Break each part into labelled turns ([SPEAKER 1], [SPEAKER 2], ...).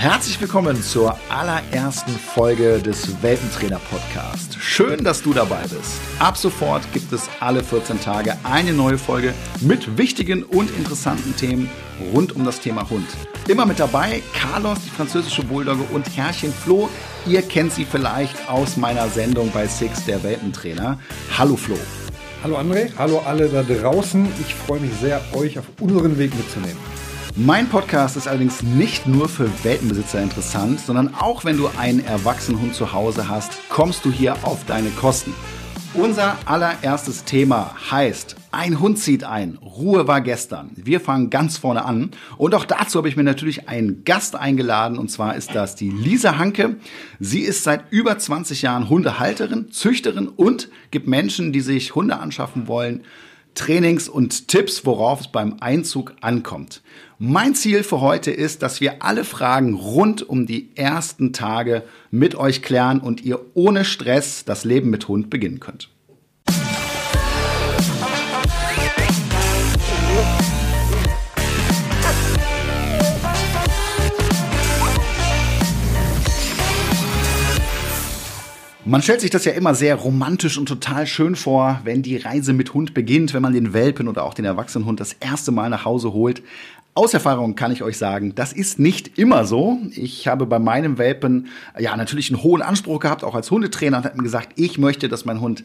[SPEAKER 1] Herzlich willkommen zur allerersten Folge des Welpentrainer Podcast. Schön, dass du dabei bist. Ab sofort gibt es alle 14 Tage eine neue Folge mit wichtigen und interessanten Themen rund um das Thema Hund. Immer mit dabei Carlos, die französische Bulldogge und Herrchen Flo. Ihr kennt sie vielleicht aus meiner Sendung bei Six, der Welpentrainer. Hallo Flo.
[SPEAKER 2] Hallo André, hallo alle da draußen. Ich freue mich sehr, euch auf unseren Weg mitzunehmen.
[SPEAKER 1] Mein Podcast ist allerdings nicht nur für Welpenbesitzer interessant, sondern auch wenn du einen erwachsenen Hund zu Hause hast, kommst du hier auf deine Kosten. Unser allererstes Thema heißt Ein Hund zieht ein. Ruhe war gestern. Wir fangen ganz vorne an. Und auch dazu habe ich mir natürlich einen Gast eingeladen. Und zwar ist das die Lisa Hanke. Sie ist seit über 20 Jahren Hundehalterin, Züchterin und gibt Menschen, die sich Hunde anschaffen wollen, Trainings und Tipps, worauf es beim Einzug ankommt. Mein Ziel für heute ist, dass wir alle Fragen rund um die ersten Tage mit euch klären und ihr ohne Stress das Leben mit Hund beginnen könnt. Man stellt sich das ja immer sehr romantisch und total schön vor, wenn die Reise mit Hund beginnt, wenn man den Welpen oder auch den Erwachsenenhund das erste Mal nach Hause holt. Aus Erfahrung kann ich euch sagen, das ist nicht immer so. Ich habe bei meinem Welpen ja natürlich einen hohen Anspruch gehabt, auch als Hundetrainer und habe mir gesagt, ich möchte, dass mein Hund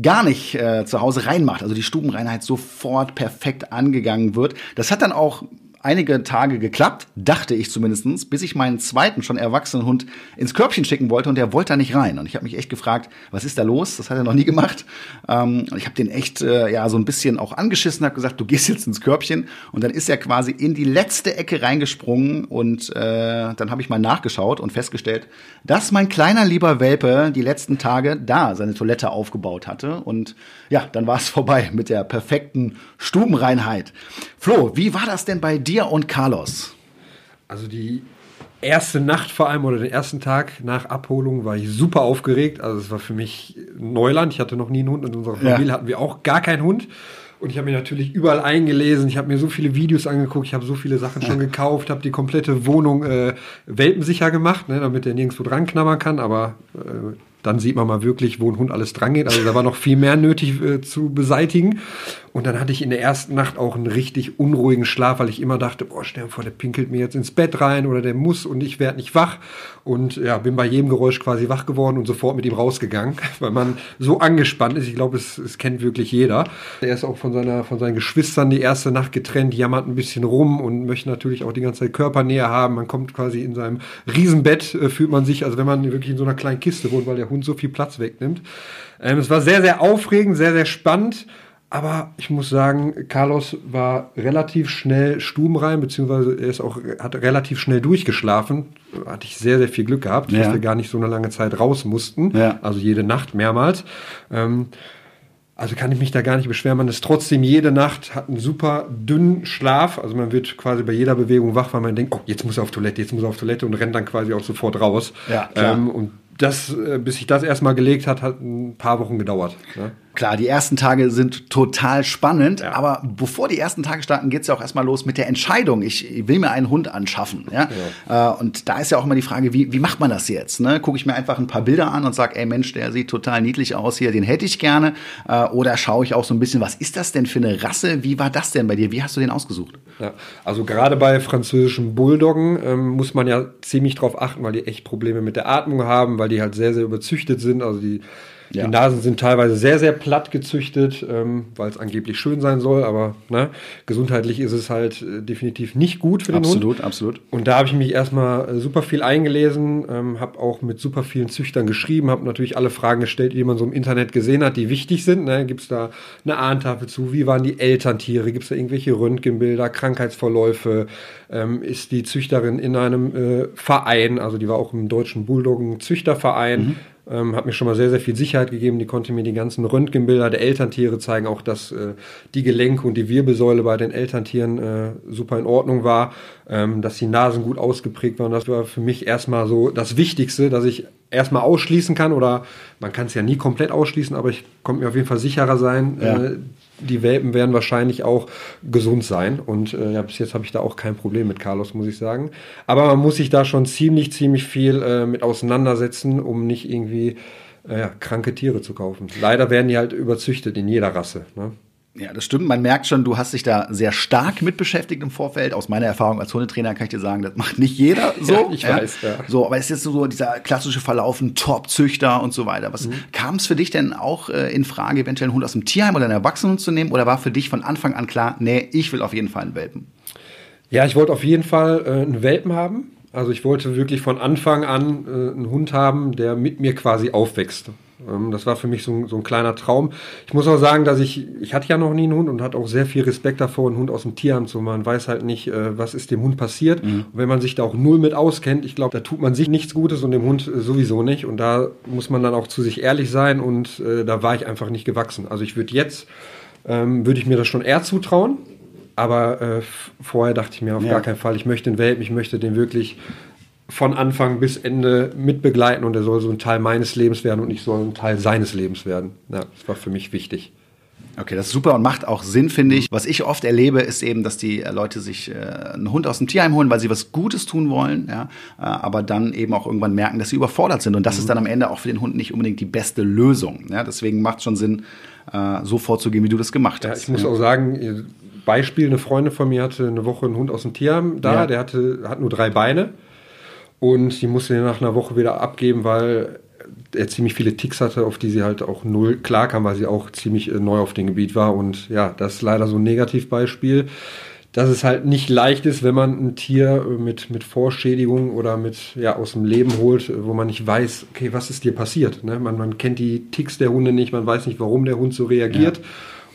[SPEAKER 1] gar nicht äh, zu Hause reinmacht, also die Stubenreinheit sofort perfekt angegangen wird. Das hat dann auch einige Tage geklappt, dachte ich zumindestens, bis ich meinen zweiten, schon erwachsenen Hund ins Körbchen schicken wollte und der wollte da nicht rein. Und ich habe mich echt gefragt, was ist da los? Das hat er noch nie gemacht. Ähm, ich habe den echt äh, ja so ein bisschen auch angeschissen, habe gesagt, du gehst jetzt ins Körbchen. Und dann ist er quasi in die letzte Ecke reingesprungen und äh, dann habe ich mal nachgeschaut und festgestellt, dass mein kleiner lieber Welpe die letzten Tage da seine Toilette aufgebaut hatte. Und ja, dann war es vorbei mit der perfekten Stubenreinheit. Flo, wie war das denn bei dir und Carlos?
[SPEAKER 2] Also die erste Nacht vor allem oder den ersten Tag nach Abholung war ich super aufgeregt. Also es war für mich Neuland. Ich hatte noch nie einen Hund. In unserer Familie ja. hatten wir auch gar keinen Hund. Und ich habe mich natürlich überall eingelesen. Ich habe mir so viele Videos angeguckt. Ich habe so viele Sachen schon gekauft. Habe die komplette Wohnung äh, welpensicher gemacht, ne, damit der nirgendwo dran knabbern kann. Aber äh, dann sieht man mal wirklich, wo ein Hund alles dran geht. Also da war noch viel mehr nötig äh, zu beseitigen. Und dann hatte ich in der ersten Nacht auch einen richtig unruhigen Schlaf, weil ich immer dachte, boah, stell dir vor, der pinkelt mir jetzt ins Bett rein oder der muss und ich werde nicht wach. Und ja, bin bei jedem Geräusch quasi wach geworden und sofort mit ihm rausgegangen, weil man so angespannt ist. Ich glaube, es, es kennt wirklich jeder. Er ist auch von, seiner, von seinen Geschwistern die erste Nacht getrennt, jammert ein bisschen rum und möchte natürlich auch die ganze Zeit Körpernähe haben. Man kommt quasi in seinem Riesenbett, äh, fühlt man sich, also wenn man wirklich in so einer kleinen Kiste wohnt, weil der Hund so viel Platz wegnimmt. Ähm, es war sehr, sehr aufregend, sehr, sehr spannend. Aber ich muss sagen, Carlos war relativ schnell stubenrein, beziehungsweise er ist auch, hat relativ schnell durchgeschlafen. Hatte ich sehr, sehr viel Glück gehabt, ja. dass wir gar nicht so eine lange Zeit raus mussten. Ja. Also jede Nacht mehrmals. Ähm, also kann ich mich da gar nicht beschweren. Man ist trotzdem jede Nacht, hat einen super dünnen Schlaf. Also man wird quasi bei jeder Bewegung wach, weil man denkt, oh, jetzt muss er auf Toilette, jetzt muss er auf Toilette und rennt dann quasi auch sofort raus. Ja, klar. Ähm, und das, äh, bis sich das erstmal gelegt hat, hat ein paar Wochen gedauert. Ne?
[SPEAKER 1] Klar, die ersten Tage sind total spannend, ja. aber bevor die ersten Tage starten, geht's ja auch erstmal los mit der Entscheidung. Ich will mir einen Hund anschaffen. Ja? ja. Äh, und da ist ja auch immer die Frage, wie, wie macht man das jetzt? Ne? Gucke ich mir einfach ein paar Bilder an und sage, ey Mensch, der sieht total niedlich aus hier, den hätte ich gerne. Äh, oder schaue ich auch so ein bisschen, was ist das denn für eine Rasse? Wie war das denn bei dir? Wie hast du den ausgesucht?
[SPEAKER 2] Ja, also gerade bei französischen Bulldoggen ähm, muss man ja ziemlich drauf achten, weil die echt Probleme mit der Atmung haben, weil die halt sehr, sehr überzüchtet sind. Also die ja. Die Nasen sind teilweise sehr, sehr platt gezüchtet, ähm, weil es angeblich schön sein soll, aber ne, gesundheitlich ist es halt äh, definitiv nicht gut für den
[SPEAKER 1] absolut, Hund. Absolut, absolut.
[SPEAKER 2] Und da habe ich mich erstmal äh, super viel eingelesen, ähm, habe auch mit super vielen Züchtern geschrieben, habe natürlich alle Fragen gestellt, die man so im Internet gesehen hat, die wichtig sind. Ne? Gibt es da eine Ahntafel zu? Wie waren die Elterntiere? Gibt es da irgendwelche Röntgenbilder, Krankheitsverläufe? Ähm, ist die Züchterin in einem äh, Verein, also die war auch im deutschen Bulldoggen-Züchterverein, mhm ähm, hat mir schon mal sehr, sehr viel Sicherheit gegeben. Die konnte mir die ganzen Röntgenbilder der Elterntiere zeigen, auch dass äh, die Gelenke und die Wirbelsäule bei den Elterntieren äh, super in Ordnung war, ähm, dass die Nasen gut ausgeprägt waren. Das war für mich erstmal so das Wichtigste, dass ich erstmal ausschließen kann oder man kann es ja nie komplett ausschließen, aber ich konnte mir auf jeden Fall sicherer sein. Ja. Äh, die Welpen werden wahrscheinlich auch gesund sein und äh, ja, bis jetzt habe ich da auch kein Problem mit Carlos, muss ich sagen. Aber man muss sich da schon ziemlich, ziemlich viel äh, mit auseinandersetzen, um nicht irgendwie äh, kranke Tiere zu kaufen. Leider werden die halt überzüchtet in jeder Rasse. Ne?
[SPEAKER 1] Ja, das stimmt. Man merkt schon, du hast dich da sehr stark mit beschäftigt im Vorfeld. Aus meiner Erfahrung als Hundetrainer kann ich dir sagen, das macht nicht jeder so. Ja,
[SPEAKER 2] ich weiß, ja.
[SPEAKER 1] So, aber es ist jetzt so dieser klassische Verlauf, ein Top-Züchter und so weiter. Was mhm. kam es für dich denn auch äh, in Frage, eventuell einen Hund aus dem Tierheim oder einen Erwachsenen zu nehmen? Oder war für dich von Anfang an klar, nee, ich will auf jeden Fall einen Welpen?
[SPEAKER 2] Ja, ich wollte auf jeden Fall äh, einen Welpen haben. Also ich wollte wirklich von Anfang an äh, einen Hund haben, der mit mir quasi aufwächst. Ähm, das war für mich so, so, ein kleiner Traum. Ich muss auch sagen, dass ich, ich hatte ja noch nie einen Hund und hatte auch sehr viel Respekt davor, einen Hund aus dem Tierheim zu machen. Man weiß halt nicht, äh, was ist dem Hund passiert. Mhm. Und wenn man sich da auch null mit auskennt, ich glaube, da tut man sich nichts Gutes und dem Hund äh, sowieso nicht. Und da muss man dann auch zu sich ehrlich sein und äh, da war ich einfach nicht gewachsen. Also ich würde jetzt, ähm, würde ich mir das schon eher zutrauen. Aber äh, vorher dachte ich mir auf ja. gar keinen Fall, ich möchte den Welpen, ich möchte den wirklich von Anfang bis Ende mitbegleiten und er soll so ein Teil meines Lebens werden und ich soll ein Teil seines Lebens werden. Ja, das war für mich wichtig.
[SPEAKER 1] Okay, das ist super und macht auch Sinn, finde ich. Was ich oft erlebe, ist eben, dass die äh, Leute sich äh, einen Hund aus dem Tierheim holen, weil sie was Gutes tun wollen, ja, äh, aber dann eben auch irgendwann merken, dass sie überfordert sind. Und das mhm. ist dann am Ende auch für den Hund nicht unbedingt die beste Lösung. Ja, deswegen macht es schon Sinn, äh, so vorzugehen, wie du das gemacht
[SPEAKER 2] ja,
[SPEAKER 1] hast.
[SPEAKER 2] Ich muss ja. auch sagen, Beispiel, eine Freundin von mir hatte eine Woche einen Hund aus dem Tierheim da, ja. der hatte, hat nur drei Beine. Und die musste ihn nach einer Woche wieder abgeben, weil er ziemlich viele Ticks hatte, auf die sie halt auch null klarkam, weil sie auch ziemlich äh, neu auf dem Gebiet war. Und ja, das ist leider so ein Negativbeispiel, dass es halt nicht leicht ist, wenn man ein Tier äh, mit, mit Vorschädigung oder mit ja, aus dem Leben holt, wo man nicht weiß, okay, was ist dir passiert. Ne? Man, man kennt die Ticks der Hunde nicht, man weiß nicht, warum der Hund so reagiert. Ja.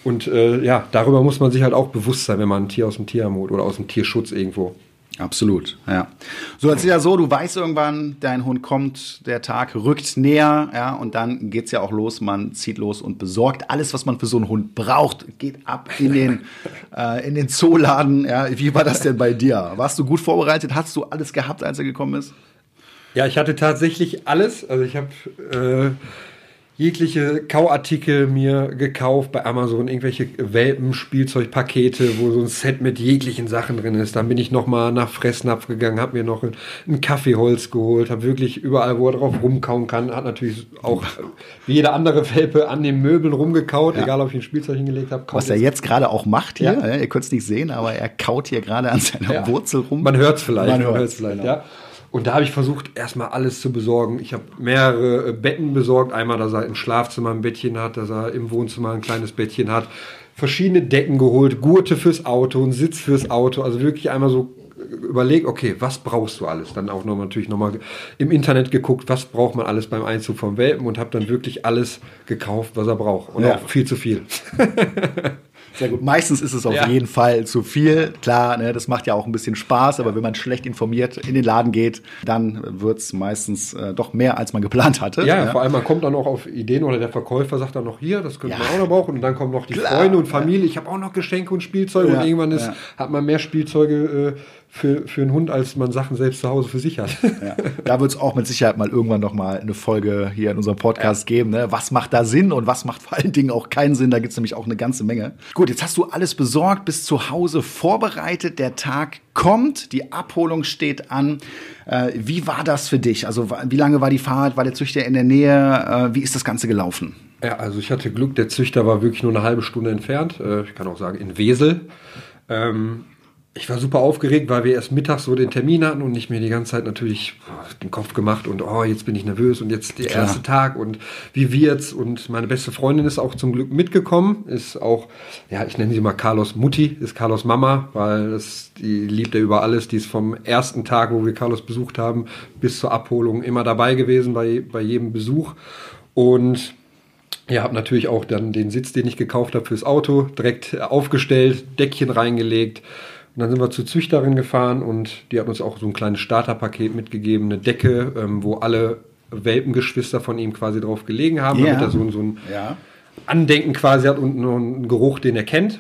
[SPEAKER 2] Und äh, ja, darüber muss man sich halt auch bewusst sein, wenn man ein Tier aus dem Tierheim holt oder aus dem Tierschutz irgendwo.
[SPEAKER 1] Absolut, ja. So, jetzt ist ja so, du weißt irgendwann, dein Hund kommt, der Tag rückt näher, ja, und dann geht's ja auch los, man zieht los und besorgt alles, was man für so einen Hund braucht, geht ab in den, äh, in den Zooladen, ja. Wie war das denn bei dir? Warst du gut vorbereitet? Hast du alles gehabt, als er gekommen ist?
[SPEAKER 2] Ja, ich hatte tatsächlich alles. Also ich habe äh, jegliche Kauartikel mir gekauft bei Amazon, irgendwelche Welpen, Spielzeugpakete, wo so ein Set mit jeglichen Sachen drin ist. Dann bin ich nochmal nach Fressnapf gegangen, habe mir noch ein, Kaffeeholz geholt, habe wirklich überall, wo er drauf rumkauen kann, hat natürlich auch wie jede andere Welpe an den Möbeln rumgekaut, ja. egal ob ich ein Spielzeug hingelegt habe.
[SPEAKER 1] Was er jetzt gerade auch macht hier, ja. ihr könnt es nicht sehen, aber er kaut hier gerade an seiner ja. Wurzel rum.
[SPEAKER 2] Man hört es vielleicht. Man hört es vielleicht, genau. ja. Und da habe ich versucht, erstmal alles zu besorgen. Ich habe mehrere äh, Betten besorgt. Einmal, dass er im Schlafzimmer ein Bettchen hat, dass er im Wohnzimmer ein kleines Bettchen hat. Verschiedene Decken geholt, Gurte fürs Auto, einen Sitz fürs Auto. Also wirklich einmal so äh, überlegt, okay, was brauchst du alles? Dann auch noch natürlich nochmal im Internet geguckt, was braucht man alles beim Einzug vom Welpen und habe dann wirklich alles gekauft, was er braucht. Und ja. auch viel zu viel.
[SPEAKER 1] Sehr gut. Meistens ist es auf ja. jeden Fall zu viel. Klar, ne, das macht ja auch ein bisschen Spaß, aber wenn man schlecht informiert in den Laden geht, dann wird es meistens äh, doch mehr, als man geplant hatte.
[SPEAKER 2] Ja, ja, vor allem man kommt dann auch auf Ideen oder der Verkäufer sagt dann noch hier, das könnte ja. man auch noch brauchen. Und dann kommen noch die Klar. Freunde und Familie. Ich habe auch noch Geschenke und Spielzeuge und irgendwann ist, hat man mehr Spielzeuge äh, für, für einen Hund, als man Sachen selbst zu Hause für sich hat.
[SPEAKER 1] Ja, da wird es auch mit Sicherheit mal irgendwann noch mal eine Folge hier in unserem Podcast geben. Ne? Was macht da Sinn und was macht vor allen Dingen auch keinen Sinn? Da gibt es nämlich auch eine ganze Menge. Gut, jetzt hast du alles besorgt, bist zu Hause vorbereitet. Der Tag kommt, die Abholung steht an. Äh, wie war das für dich? Also wie lange war die Fahrt? War der Züchter in der Nähe? Äh, wie ist das Ganze gelaufen?
[SPEAKER 2] Ja, also ich hatte Glück, der Züchter war wirklich nur eine halbe Stunde entfernt. Äh, ich kann auch sagen, in Wesel. Ähm, ich war super aufgeregt, weil wir erst mittags so den Termin hatten und ich mir die ganze Zeit natürlich den Kopf gemacht und oh, jetzt bin ich nervös und jetzt der Klar. erste Tag und wie wird's? Und meine beste Freundin ist auch zum Glück mitgekommen, ist auch, ja, ich nenne sie mal Carlos Mutti, ist Carlos Mama, weil das, die liebt er über alles. Die ist vom ersten Tag, wo wir Carlos besucht haben, bis zur Abholung immer dabei gewesen bei, bei jedem Besuch. Und ja, habe natürlich auch dann den Sitz, den ich gekauft habe fürs Auto, direkt aufgestellt, Deckchen reingelegt und dann sind wir zur Züchterin gefahren und die hat uns auch so ein kleines Starterpaket mitgegeben, eine Decke, ähm, wo alle Welpengeschwister von ihm quasi drauf gelegen haben, yeah. damit er so, so ein ja. Andenken quasi hat und einen Geruch, den er kennt.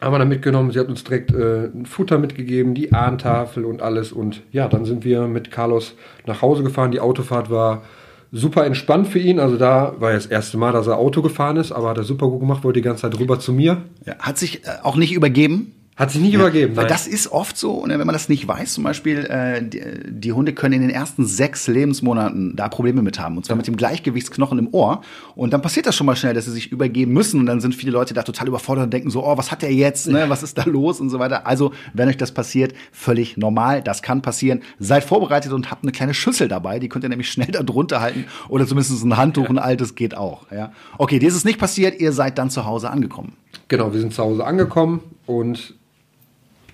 [SPEAKER 2] haben wir dann mitgenommen. Sie hat uns direkt äh, ein Futter mitgegeben, die Ahntafel und alles. Und ja, dann sind wir mit Carlos nach Hause gefahren. Die Autofahrt war super entspannt für ihn. Also da war ja das erste Mal, dass er Auto gefahren ist, aber hat er super gut gemacht, wollte die ganze Zeit rüber zu mir.
[SPEAKER 1] Ja, hat sich äh, auch nicht übergeben.
[SPEAKER 2] Hat sich nicht ja, übergeben.
[SPEAKER 1] Weil das ist oft so, ne, wenn man das nicht weiß, zum Beispiel, äh, die, die, Hunde können in den ersten sechs Lebensmonaten da Probleme mit haben. Und zwar mit dem Gleichgewichtsknochen im Ohr. Und dann passiert das schon mal schnell, dass sie sich übergeben müssen. Und dann sind viele Leute da total überfordert und denken so, oh, was hat der jetzt? Ne? Was ist da los? Und so weiter. Also, wenn euch das passiert, völlig normal. Das kann passieren. Seid vorbereitet und habt eine kleine Schüssel dabei. Die könnt ihr nämlich schnell da drunter halten. Oder zumindest ein Handtuch, ein altes geht auch. Ja? Okay, dir ist es nicht passiert. Ihr seid dann zu Hause angekommen.
[SPEAKER 2] Genau, wir sind zu Hause angekommen und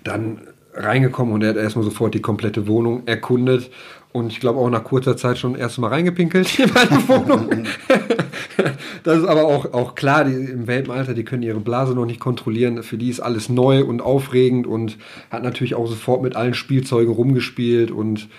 [SPEAKER 2] dann reingekommen und er hat erstmal sofort die komplette Wohnung erkundet und ich glaube auch nach kurzer Zeit schon erstmal reingepinkelt in meine Wohnung. das ist aber auch, auch klar, die, im Welpenalter, die können ihre Blase noch nicht kontrollieren. Für die ist alles neu und aufregend und hat natürlich auch sofort mit allen Spielzeugen rumgespielt und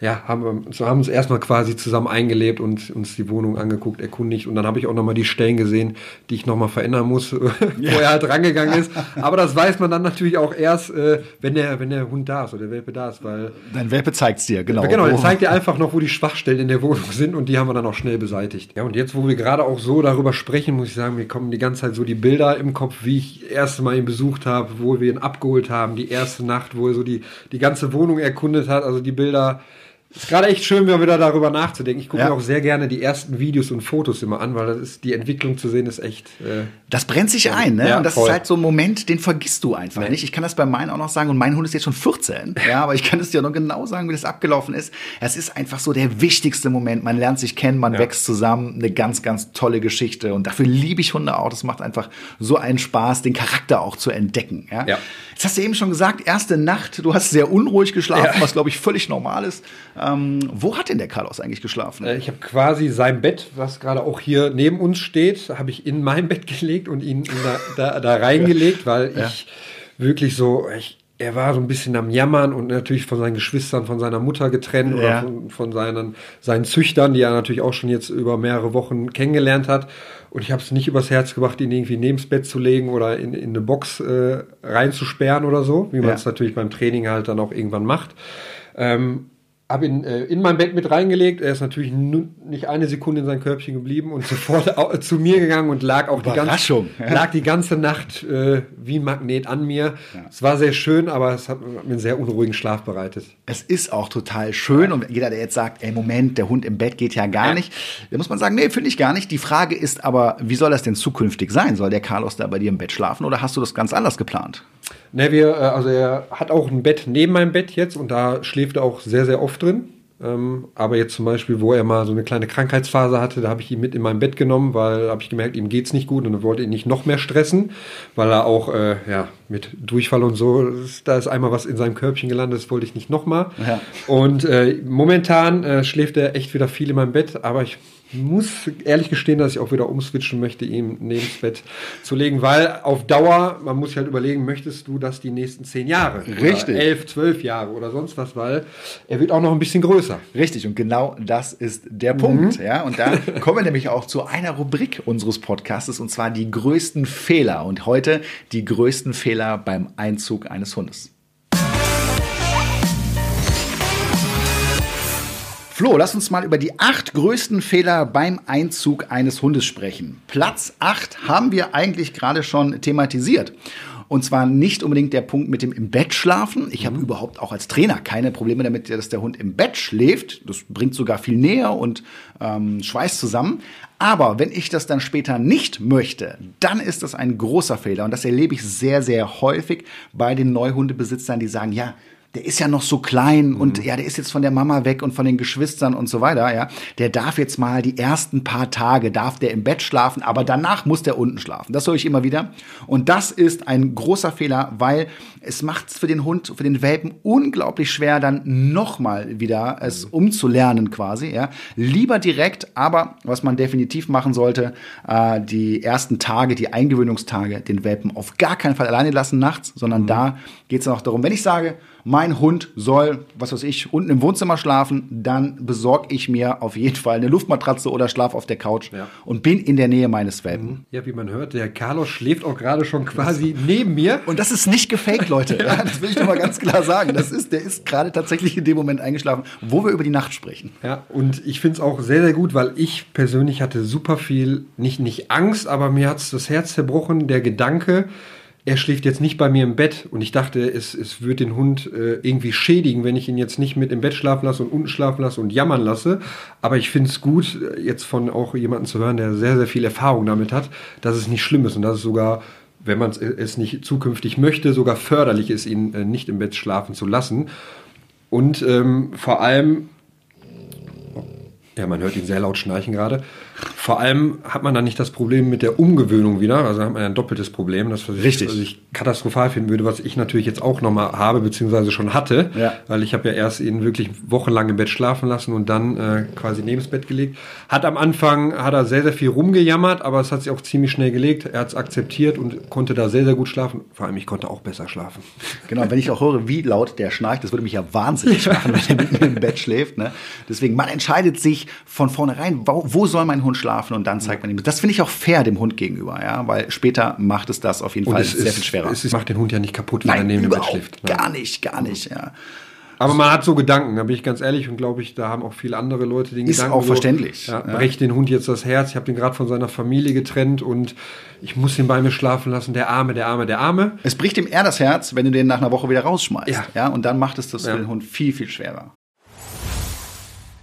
[SPEAKER 2] ja, haben haben uns erstmal quasi zusammen eingelebt und uns die Wohnung angeguckt, erkundigt und dann habe ich auch nochmal die Stellen gesehen, die ich nochmal verändern muss, wo er halt rangegangen ist. Aber das weiß man dann natürlich auch erst, äh, wenn der, wenn der Hund da ist oder der Welpe da ist, weil.
[SPEAKER 1] Dein Welpe zeigt's dir, genau.
[SPEAKER 2] Genau, er zeigt dir einfach noch, wo die Schwachstellen in der Wohnung sind und die haben wir dann auch schnell beseitigt. Ja, und jetzt, wo wir gerade auch so darüber sprechen, muss ich sagen, mir kommen die ganze Zeit so die Bilder im Kopf, wie ich das erste Mal ihn besucht habe, wo wir ihn abgeholt haben, die erste Nacht, wo er so die, die ganze Wohnung erkundet hat, also die Bilder, ist gerade echt schön, mal wieder darüber nachzudenken. Ich gucke ja. mir auch sehr gerne die ersten Videos und Fotos immer an, weil das ist, die Entwicklung zu sehen ist echt.
[SPEAKER 1] Äh, das brennt sich ein, ne? Ja, und das voll. ist halt so ein Moment, den vergisst du einfach nee. nicht. Ich kann das bei meinen auch noch sagen und mein Hund ist jetzt schon 14. ja, aber ich kann es dir noch genau sagen, wie das abgelaufen ist. Es ist einfach so der wichtigste Moment. Man lernt sich kennen, man ja. wächst zusammen. Eine ganz, ganz tolle Geschichte. Und dafür liebe ich Hunde auch. Das macht einfach so einen Spaß, den Charakter auch zu entdecken. Ja. ja. Jetzt hast du eben schon gesagt, erste Nacht, du hast sehr unruhig geschlafen, was glaube ich völlig normal ist. Ähm, wo hat denn der Carlos eigentlich geschlafen?
[SPEAKER 2] Äh, ich habe quasi sein Bett, was gerade auch hier neben uns steht, habe ich in mein Bett gelegt und ihn da, da, da reingelegt, weil ja. ich wirklich so, ich, er war so ein bisschen am Jammern und natürlich von seinen Geschwistern, von seiner Mutter getrennt ja. oder von, von, seinen, seinen Züchtern, die er natürlich auch schon jetzt über mehrere Wochen kennengelernt hat. Und ich habe es nicht übers Herz gebracht, ihn irgendwie neben das Bett zu legen oder in, in eine Box äh, reinzusperren oder so, wie man es ja. natürlich beim Training halt dann auch irgendwann macht. Ähm, habe ihn äh, in mein Bett mit reingelegt. Er ist natürlich nicht eine Sekunde in sein Körbchen geblieben und sofort zu mir gegangen und lag auch die ganze, lag die ganze Nacht äh, wie ein Magnet an mir. Ja. Es war sehr schön, aber es hat, hat, mir einen sehr unruhigen Schlaf bereitet.
[SPEAKER 1] Es ist auch total schön und jeder, der jetzt sagt, ey Moment, der Hund im Bett geht ja gar ja. nicht, da muss man sagen, nee, finde ich gar nicht. Die Frage ist aber, wie soll das denn zukünftig sein? Soll der Carlos da bei dir im Bett schlafen oder hast du das ganz anders geplant?
[SPEAKER 2] Ne, wir, äh, also er hat auch ein Bett neben meinem Bett jetzt und da schläft er auch sehr, sehr oft drin. Ähm, aber jetzt zum Beispiel, wo er mal so eine kleine Krankheitsphase hatte, da habe ich ihn mit in mein Bett genommen, weil habe ich gemerkt, ihm geht's nicht gut und er wollte ihn nicht noch mehr stressen, weil er auch äh, ja mit Durchfall und so, da ist einmal was in seinem Körbchen gelandet, das wollte ich nicht nochmal. Ja. Und äh, momentan äh, schläft er echt wieder viel in meinem Bett, aber ich muss ehrlich gestehen, dass ich auch wieder umswitchen möchte, ihm neben das Bett zu legen, weil auf Dauer, man muss sich halt überlegen, möchtest du das die nächsten zehn Jahre?
[SPEAKER 1] Richtig.
[SPEAKER 2] elf, zwölf Jahre oder sonst was, weil er wird auch noch ein bisschen größer.
[SPEAKER 1] Richtig, und genau das ist der Punkt. Mhm. Ja, und da kommen wir nämlich auch zu einer Rubrik unseres Podcasts, und zwar die größten Fehler. Und heute die größten Fehler beim Einzug eines Hundes. Flo, lass uns mal über die acht größten Fehler beim Einzug eines Hundes sprechen. Platz acht haben wir eigentlich gerade schon thematisiert. Und zwar nicht unbedingt der Punkt mit dem im Bett schlafen. Ich habe mhm. überhaupt auch als Trainer keine Probleme damit, dass der Hund im Bett schläft. Das bringt sogar viel näher und ähm, schweißt zusammen. Aber wenn ich das dann später nicht möchte, dann ist das ein großer Fehler. Und das erlebe ich sehr, sehr häufig bei den Neuhundebesitzern, die sagen, ja, der ist ja noch so klein mhm. und ja, der ist jetzt von der Mama weg und von den Geschwistern und so weiter, ja. Der darf jetzt mal die ersten paar Tage, darf der im Bett schlafen, aber danach muss der unten schlafen. Das höre ich immer wieder. Und das ist ein großer Fehler, weil es macht es für den Hund, für den Welpen unglaublich schwer, dann nochmal wieder es mhm. umzulernen quasi, ja. Lieber direkt, aber was man definitiv machen sollte, äh, die ersten Tage, die Eingewöhnungstage, den Welpen auf gar keinen Fall alleine lassen nachts, sondern mhm. da geht es auch darum, wenn ich sage, mein Hund soll, was weiß ich, unten im Wohnzimmer schlafen, dann besorge ich mir auf jeden Fall eine Luftmatratze oder schlaf auf der Couch ja. und bin in der Nähe meines Welpen. Mhm.
[SPEAKER 2] Ja, wie man hört, der Carlos schläft auch gerade schon quasi neben mir.
[SPEAKER 1] Und das ist nicht gefaked, Leute. ja. das will ich nochmal ganz klar sagen. Das ist, der ist gerade tatsächlich in dem Moment eingeschlafen, wo wir über die Nacht sprechen.
[SPEAKER 2] Ja, und ich finde es auch sehr, sehr gut, weil ich persönlich hatte super viel, nicht, nicht Angst, aber mir hat es das Herz zerbrochen, der Gedanke, er schläft jetzt nicht bei mir im Bett und ich dachte, es, es wird den Hund äh, irgendwie schädigen, wenn ich ihn jetzt nicht mit im Bett schlafen lasse und unten schlafen lasse und jammern lasse. Aber ich finde es gut, äh, jetzt von auch jemandem zu hören, der sehr, sehr viel Erfahrung damit hat, dass es nicht schlimm ist und dass es sogar, wenn man es nicht zukünftig möchte, sogar förderlich ist, ihn äh, nicht im Bett schlafen zu lassen. Und ähm, vor allem, ja, man hört ihn sehr laut schnarchen gerade. Vor allem hat man dann nicht das Problem mit der Umgewöhnung wieder, also hat man ein doppeltes Problem, das was ich,
[SPEAKER 1] Richtig.
[SPEAKER 2] was ich katastrophal finden würde, was ich natürlich jetzt auch nochmal habe, beziehungsweise schon hatte, ja. weil ich habe ja erst ihn wirklich wochenlang im Bett schlafen lassen und dann äh, quasi neben das Bett gelegt. Hat am Anfang, hat er sehr, sehr viel rumgejammert, aber es hat sich auch ziemlich schnell gelegt. Er hat es akzeptiert und konnte da sehr, sehr gut schlafen. Vor allem, ich konnte auch besser schlafen.
[SPEAKER 1] Genau, wenn ich auch höre, wie laut der schnarcht, das würde mich ja wahnsinnig machen, wenn er mit mir im Bett schläft. Ne? Deswegen, man entscheidet sich von vornherein, wo, wo soll mein Hund schlafen und dann zeigt man ihm. Das finde ich auch fair dem Hund gegenüber, ja, weil später macht es das auf jeden und Fall sehr viel schwerer.
[SPEAKER 2] Es macht den Hund ja nicht kaputt,
[SPEAKER 1] wenn Nein, er neben dem Bett schläft. Nein. Gar nicht, gar nicht, ja.
[SPEAKER 2] Aber man hat so Gedanken, da bin ich ganz ehrlich und glaube ich, da haben auch viele andere Leute den
[SPEAKER 1] ist
[SPEAKER 2] Gedanken.
[SPEAKER 1] Ist auch verständlich.
[SPEAKER 2] Ja. Brecht den Hund jetzt das Herz. Ich habe den gerade von seiner Familie getrennt und ich muss ihn bei mir schlafen lassen. Der Arme, der Arme, der Arme.
[SPEAKER 1] Es bricht ihm eher das Herz, wenn du den nach einer Woche wieder rausschmeißt. Ja. ja und dann macht es das ja. für den Hund viel, viel schwerer.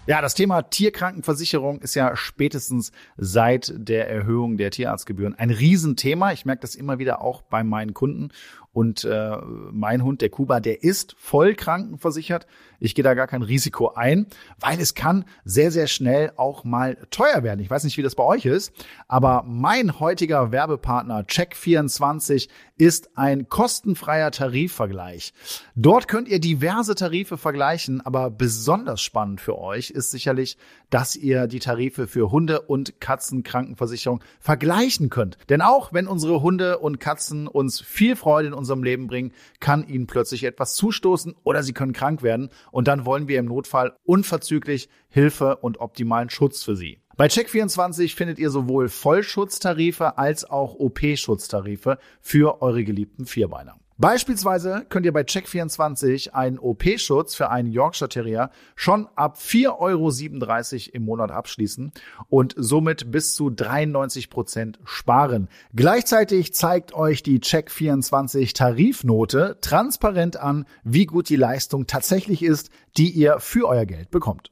[SPEAKER 1] Ja, das Thema Tierkrankenversicherung ist ja spätestens seit der Erhöhung der Tierarztgebühren ein Riesenthema. Ich merke das immer wieder auch bei meinen Kunden. Und äh, mein Hund, der Kuba, der ist voll krankenversichert. Ich gehe da gar kein Risiko ein, weil es kann sehr, sehr schnell auch mal teuer werden. Ich weiß nicht, wie das bei euch ist, aber mein heutiger Werbepartner Check24 ist ein kostenfreier Tarifvergleich. Dort könnt ihr diverse Tarife vergleichen, aber besonders spannend für euch ist sicherlich, dass ihr die Tarife für Hunde- und Katzenkrankenversicherung vergleichen könnt. Denn auch wenn unsere Hunde und Katzen uns viel Freude in unserem Leben bringen, kann ihnen plötzlich etwas zustoßen oder sie können krank werden und dann wollen wir im Notfall unverzüglich Hilfe und optimalen Schutz für sie. Bei Check24 findet ihr sowohl Vollschutztarife als auch OP-Schutztarife für eure geliebten Vierbeiner. Beispielsweise könnt ihr bei Check24 einen OP-Schutz für einen Yorkshire Terrier schon ab 4,37 Euro im Monat abschließen und somit bis zu 93 Prozent sparen. Gleichzeitig zeigt euch die Check24 Tarifnote transparent an, wie gut die Leistung tatsächlich ist, die ihr für euer Geld bekommt.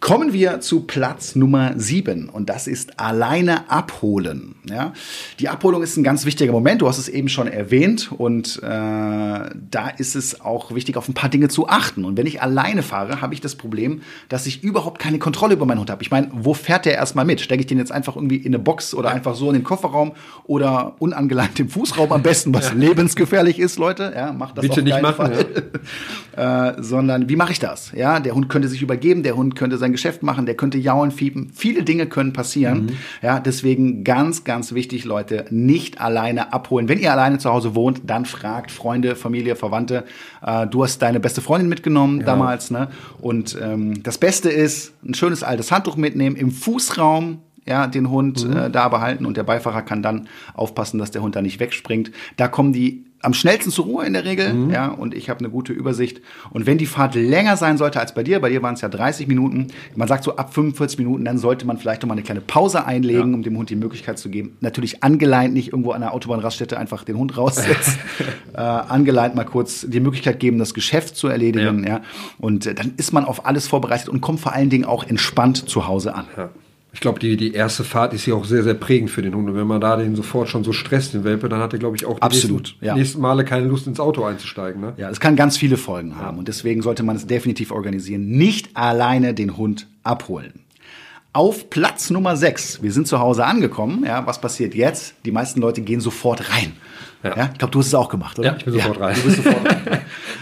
[SPEAKER 1] Kommen wir zu Platz Nummer sieben und das ist alleine abholen. Ja? Die Abholung ist ein ganz wichtiger Moment, du hast es eben schon erwähnt und äh, da ist es auch wichtig, auf ein paar Dinge zu achten. Und wenn ich alleine fahre, habe ich das Problem, dass ich überhaupt keine Kontrolle über meinen Hund habe. Ich meine, wo fährt der erstmal mit? Stecke ich den jetzt einfach irgendwie in eine Box oder einfach so in den Kofferraum oder unangeleint im Fußraum am besten, was ja. lebensgefährlich ist, Leute. Ja, macht das
[SPEAKER 2] Bitte nicht machen.
[SPEAKER 1] Ja. äh, sondern wie mache ich das? Ja, der Hund könnte sich übergeben, der Hund könnte sein sein Geschäft machen, der könnte jaulen, fiepen. Viele Dinge können passieren. Mhm. Ja, deswegen ganz, ganz wichtig, Leute, nicht alleine abholen. Wenn ihr alleine zu Hause wohnt, dann fragt Freunde, Familie, Verwandte. Äh, du hast deine beste Freundin mitgenommen ja. damals, ne? Und ähm, das Beste ist, ein schönes altes Handtuch mitnehmen im Fußraum ja, den Hund mhm. äh, da behalten und der Beifahrer kann dann aufpassen, dass der Hund da nicht wegspringt. Da kommen die am schnellsten zur Ruhe in der Regel, mhm. ja, und ich habe eine gute Übersicht. Und wenn die Fahrt länger sein sollte als bei dir, bei dir waren es ja 30 Minuten, man sagt so ab 45 Minuten, dann sollte man vielleicht noch mal eine kleine Pause einlegen, ja. um dem Hund die Möglichkeit zu geben. Natürlich angeleint, nicht irgendwo an der Autobahnraststätte einfach den Hund raussetzen. äh, angeleint mal kurz die Möglichkeit geben, das Geschäft zu erledigen, ja. ja. Und äh, dann ist man auf alles vorbereitet und kommt vor allen Dingen auch entspannt zu Hause an. Ja.
[SPEAKER 2] Ich glaube, die, die erste Fahrt ist ja auch sehr, sehr prägend für den Hund. Und wenn man da den sofort schon so stresst, den Welpe, dann hat er, glaube ich, auch die
[SPEAKER 1] Absolut,
[SPEAKER 2] nächsten,
[SPEAKER 1] ja.
[SPEAKER 2] nächsten Male keine Lust ins Auto einzusteigen. Ne?
[SPEAKER 1] Ja, es kann ganz viele Folgen haben und deswegen sollte man es definitiv organisieren. Nicht alleine den Hund abholen. Auf Platz Nummer 6. Wir sind zu Hause angekommen. Ja, was passiert jetzt? Die meisten Leute gehen sofort rein. Ja.
[SPEAKER 2] Ja.
[SPEAKER 1] ich glaube, du hast es auch gemacht, oder?
[SPEAKER 2] Ja, ich bin sofort rein.
[SPEAKER 1] Du bist sofort rein.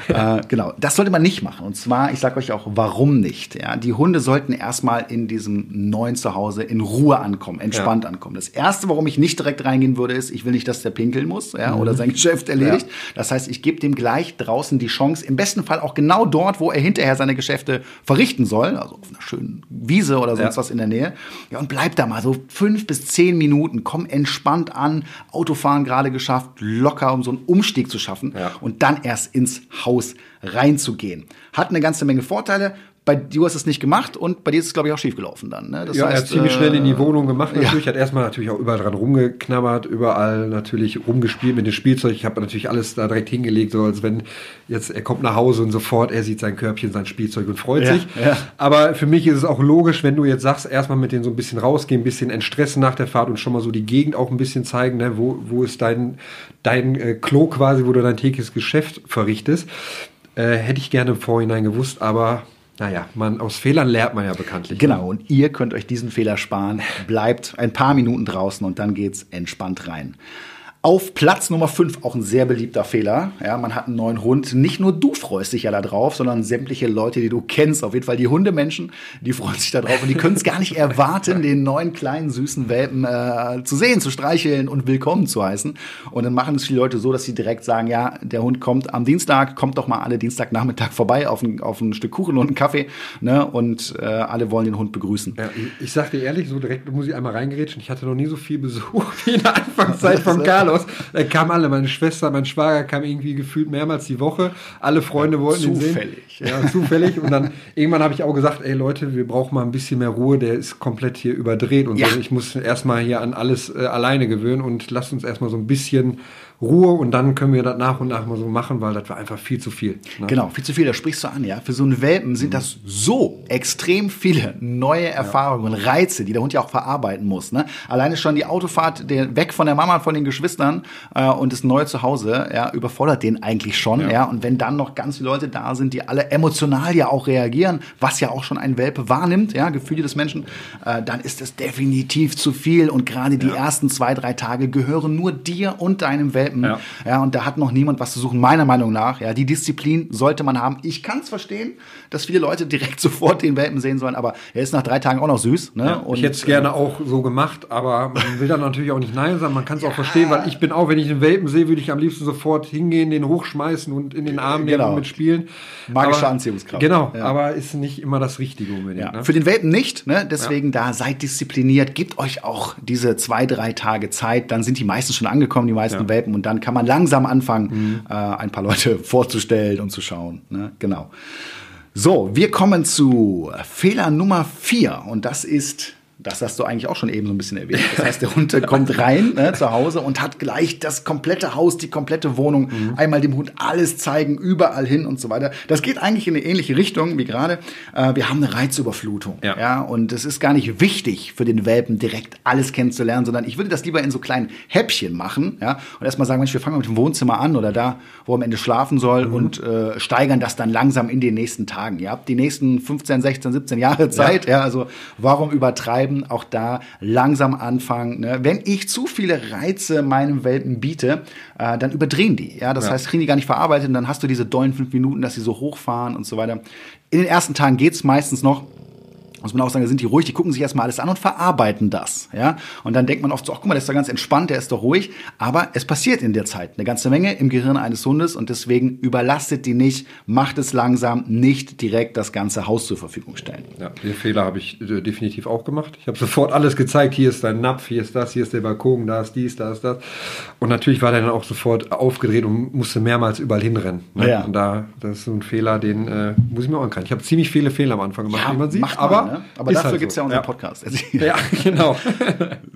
[SPEAKER 1] äh, genau, das sollte man nicht machen. Und zwar, ich sage euch auch, warum nicht. Ja, die Hunde sollten erstmal in diesem neuen Zuhause in Ruhe ankommen, entspannt
[SPEAKER 2] Ja.
[SPEAKER 1] ankommen. Das Erste, warum ich nicht direkt reingehen würde, ist, ich will nicht, dass der pinkeln muss ja, oder sein Geschäft erledigt. Das heißt, ich gebe dem gleich draußen die Chance, im besten Fall auch genau dort, wo er hinterher seine Geschäfte verrichten soll, also auf einer schönen Wiese oder sonst
[SPEAKER 2] Ja.
[SPEAKER 1] was in der Nähe. Ja, und bleib da mal so fünf bis zehn Minuten, komm entspannt an, Autofahren gerade geschafft, locker, um so einen Umstieg zu schaffen
[SPEAKER 2] Ja.
[SPEAKER 1] und dann erst ins Haus reinzugehen. Hat eine ganze Menge Vorteile. Bei du hast es nicht gemacht und bei dir ist es, glaube ich, auch schief gelaufen dann. Ne? Das
[SPEAKER 2] ja, er hat ziemlich
[SPEAKER 1] äh,
[SPEAKER 2] schnell in die Wohnung gemacht
[SPEAKER 1] ja.
[SPEAKER 2] natürlich. Hat erstmal natürlich auch überall dran rumgeknabbert, überall natürlich rumgespielt mit dem Spielzeug. Ich habe natürlich alles da direkt hingelegt, so als wenn jetzt er kommt nach Hause und sofort er sieht sein Körbchen, sein Spielzeug und freut
[SPEAKER 1] Ja,
[SPEAKER 2] sich.
[SPEAKER 1] ja.
[SPEAKER 2] Aber für mich ist es auch logisch, wenn du jetzt sagst, erstmal mit denen so ein bisschen rausgehen, ein bisschen entstressen nach der Fahrt und schon mal so die Gegend auch ein bisschen zeigen, ne? wo, wo ist dein, dein äh, Klo quasi, wo du dein tägliches Geschäft verrichtest. Äh, hätte ich gerne im Vorhinein gewusst, aber naja, man, aus Fehlern lernt man ja bekanntlich. ne?
[SPEAKER 1] Genau, und ihr könnt euch diesen Fehler sparen. Bleibt ein paar Minuten draußen und dann geht's entspannt rein. Auf Platz Nummer 5 auch ein sehr beliebter Fehler. Ja, man hat einen neuen Hund. Nicht nur du freust dich ja da drauf, sondern sämtliche Leute, die du kennst. Auf jeden Fall die Hundemenschen, die freuen sich da drauf und die können es gar nicht erwarten, den neuen kleinen süßen Welpen äh, zu sehen, zu streicheln und willkommen zu heißen. Und dann machen es viele Leute so, dass sie direkt sagen, ja, der Hund kommt am Dienstag, kommt doch mal alle Dienstagnachmittag vorbei auf ein, auf ein Stück Kuchen und einen Kaffee. Ne? Und äh, alle wollen den Hund begrüßen.
[SPEAKER 2] Ja, ich- ich sag dir ehrlich, so direkt muss ich einmal reingerätschen. Ich hatte noch nie so viel Besuch wie in der Anfangszeit von Carlos. Da kamen alle, meine Schwester, mein Schwager kam irgendwie gefühlt mehrmals die Woche. Alle Freunde wollten ihn sehen.
[SPEAKER 1] zufällig.
[SPEAKER 2] Ja, zufällig. Und dann irgendwann habe ich auch gesagt, ey Leute, wir brauchen mal ein bisschen mehr Ruhe. Der ist komplett hier überdreht und
[SPEAKER 1] Ja.
[SPEAKER 2] so. Ich muss erstmal hier an alles äh, alleine gewöhnen und lasst uns erstmal so ein bisschen Ruhe und dann können wir das nach und nach mal so machen, weil das war einfach viel zu viel. ne?
[SPEAKER 1] Genau, viel zu viel, da sprichst du an, ja. Für so einen Welpen sind das so extrem viele neue Erfahrungen, Reize, die der Hund ja auch verarbeiten muss. Ne? Alleine schon die Autofahrt der, weg von der Mama, von den Geschwistern äh, und das neue Zuhause, ja, überfordert den eigentlich schon, ja.
[SPEAKER 2] Ja.
[SPEAKER 1] Und wenn dann noch ganz viele Leute da sind, die alle emotional ja auch reagieren, was ja auch schon ein Welpe wahrnimmt, ja, Gefühle des Menschen, äh, dann ist das definitiv zu viel. Und gerade die ersten zwei, drei Tage gehören nur dir und deinem Welpen. Ja.
[SPEAKER 2] Ja.
[SPEAKER 1] und da hat noch niemand was zu suchen, meiner Meinung nach. Ja, die Disziplin sollte man haben. Ich kann es verstehen, dass viele Leute direkt sofort den Welpen sehen sollen, aber er ist nach drei Tagen auch noch süß. Ne?
[SPEAKER 2] Ja, ich hätte es gerne
[SPEAKER 1] äh,
[SPEAKER 2] auch so gemacht, aber man will dann natürlich auch nicht Nein sagen. Man kann es auch verstehen, weil ich bin auch, wenn ich einen Welpen sehe, würde ich am liebsten sofort hingehen, den hochschmeißen und in den Arm nehmen
[SPEAKER 1] Genau.
[SPEAKER 2] und mitspielen.
[SPEAKER 1] Magische
[SPEAKER 2] aber,
[SPEAKER 1] Anziehungskraft.
[SPEAKER 2] Genau,
[SPEAKER 1] Ja.
[SPEAKER 2] aber ist nicht immer das Richtige unbedingt.
[SPEAKER 1] Ja,
[SPEAKER 2] ne?
[SPEAKER 1] Für den Welpen nicht, ne? deswegen da seid diszipliniert, gebt euch auch diese zwei, drei Tage Zeit, dann sind die meisten schon angekommen, die meisten
[SPEAKER 2] Ja.
[SPEAKER 1] Welpen, und dann kann man langsam anfangen, äh, ein paar Leute vorzustellen und zu schauen. Ne? Genau. So, wir kommen zu Fehler Nummer vier und das ist das hast du eigentlich auch schon eben so ein bisschen erwähnt. Das heißt, der Hund kommt rein ne, zu Hause und hat gleich das komplette Haus, die komplette Wohnung, einmal dem Hund alles zeigen, überall hin und so weiter. Das geht eigentlich in eine ähnliche Richtung wie gerade. Äh, wir haben eine Reizüberflutung. Ja.
[SPEAKER 2] Ja.
[SPEAKER 1] und es ist gar nicht wichtig für den Welpen direkt alles kennenzulernen, sondern ich würde das lieber in so kleinen Häppchen machen. Ja, und erstmal sagen, Mensch, wir fangen mit dem Wohnzimmer an oder da, wo er am Ende schlafen soll und äh, steigern das dann langsam in den nächsten Tagen. Ihr habt die nächsten 15, 16, 17 Jahre Zeit. Ja, also warum übertreiben? Auch da langsam anfangen. Ne? Wenn ich zu viele Reize meinem Welpen biete, äh, dann überdrehen die. Ja, das
[SPEAKER 2] Ja.
[SPEAKER 1] heißt, kriegen die gar nicht verarbeitet und dann hast du diese dollen fünf Minuten, dass sie so hochfahren und so weiter. In den ersten Tagen geht's meistens noch. Muss man auch sagen, da sind die ruhig, die gucken sich erstmal alles an und verarbeiten das. Ja? Und dann denkt man oft so, ach guck mal, der ist doch ganz entspannt, der ist doch ruhig. Aber es passiert in der Zeit eine ganze Menge im Gehirn eines Hundes und deswegen überlastet die nicht, macht es langsam, nicht direkt das ganze Haus zur Verfügung stellen.
[SPEAKER 2] Ja, den Fehler habe ich äh, definitiv auch gemacht. Ich habe sofort alles gezeigt. Hier ist dein Napf, hier ist das, hier ist der Balkon, da ist dies, da ist das. Und natürlich war der dann auch sofort aufgedreht und musste mehrmals überall hinrennen. Ne?
[SPEAKER 1] Ja.
[SPEAKER 2] Und da, das ist so ein Fehler, den äh, muss ich mir auch ankreiden. Ich habe ziemlich viele Fehler am Anfang gemacht,
[SPEAKER 1] Ja,
[SPEAKER 2] wie man sieht.
[SPEAKER 1] man,
[SPEAKER 2] aber
[SPEAKER 1] ne? Ne? Aber
[SPEAKER 2] Ist
[SPEAKER 1] dafür
[SPEAKER 2] halt
[SPEAKER 1] gibt's
[SPEAKER 2] so.
[SPEAKER 1] ja unseren
[SPEAKER 2] Ja.
[SPEAKER 1] Podcast.
[SPEAKER 2] Ja, genau.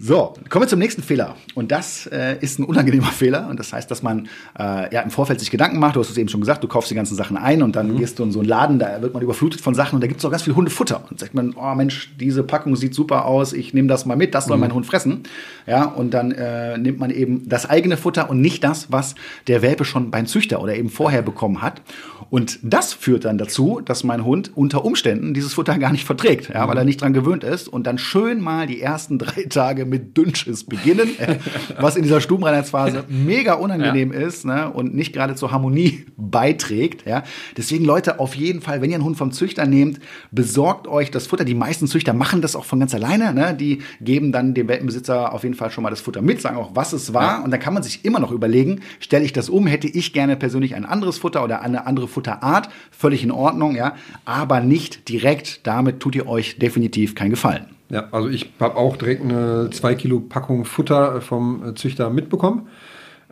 [SPEAKER 1] So, kommen wir zum nächsten Fehler. Und das äh, ist ein unangenehmer Fehler. Und das heißt, dass man äh, ja, im Vorfeld sich Gedanken macht. Du hast es eben schon gesagt, du kaufst die ganzen Sachen ein und dann gehst du in so einen Laden, da wird man überflutet von Sachen und da gibt es auch ganz viel Hundefutter. Und sagt man, oh Mensch, diese Packung sieht super aus, ich nehme das mal mit, das soll mein Hund fressen. Ja, und dann äh, nimmt man eben das eigene Futter und nicht das, was der Welpe schon beim Züchter oder eben vorher bekommen hat. Und das führt dann dazu, dass mein Hund unter Umständen dieses Futter gar nicht verträgt, ja, weil er nicht dran gewöhnt ist und dann schön mal die ersten drei Tage mit Dünnschiss beginnen, äh, was in dieser Stubenreinheitsphase mega unangenehm ist ne, und nicht gerade zur Harmonie beiträgt. Ja. Deswegen Leute, auf jeden Fall, wenn ihr einen Hund vom Züchter nehmt, besorgt euch das Futter. Die meisten Züchter machen das auch von ganz alleine. Ne. Die geben dann dem Welpenbesitzer auf jeden Fall schon mal das Futter mit, sagen auch, was es war. Und dann kann man sich immer noch überlegen, stelle ich das um, hätte ich gerne persönlich ein anderes Futter oder eine andere Futterart, völlig in Ordnung, ja, aber nicht direkt. Damit tut ihr euch definitiv keinen Gefallen.
[SPEAKER 2] Ja, also ich habe auch direkt eine 2 Kilo Packung Futter vom äh, Züchter mitbekommen.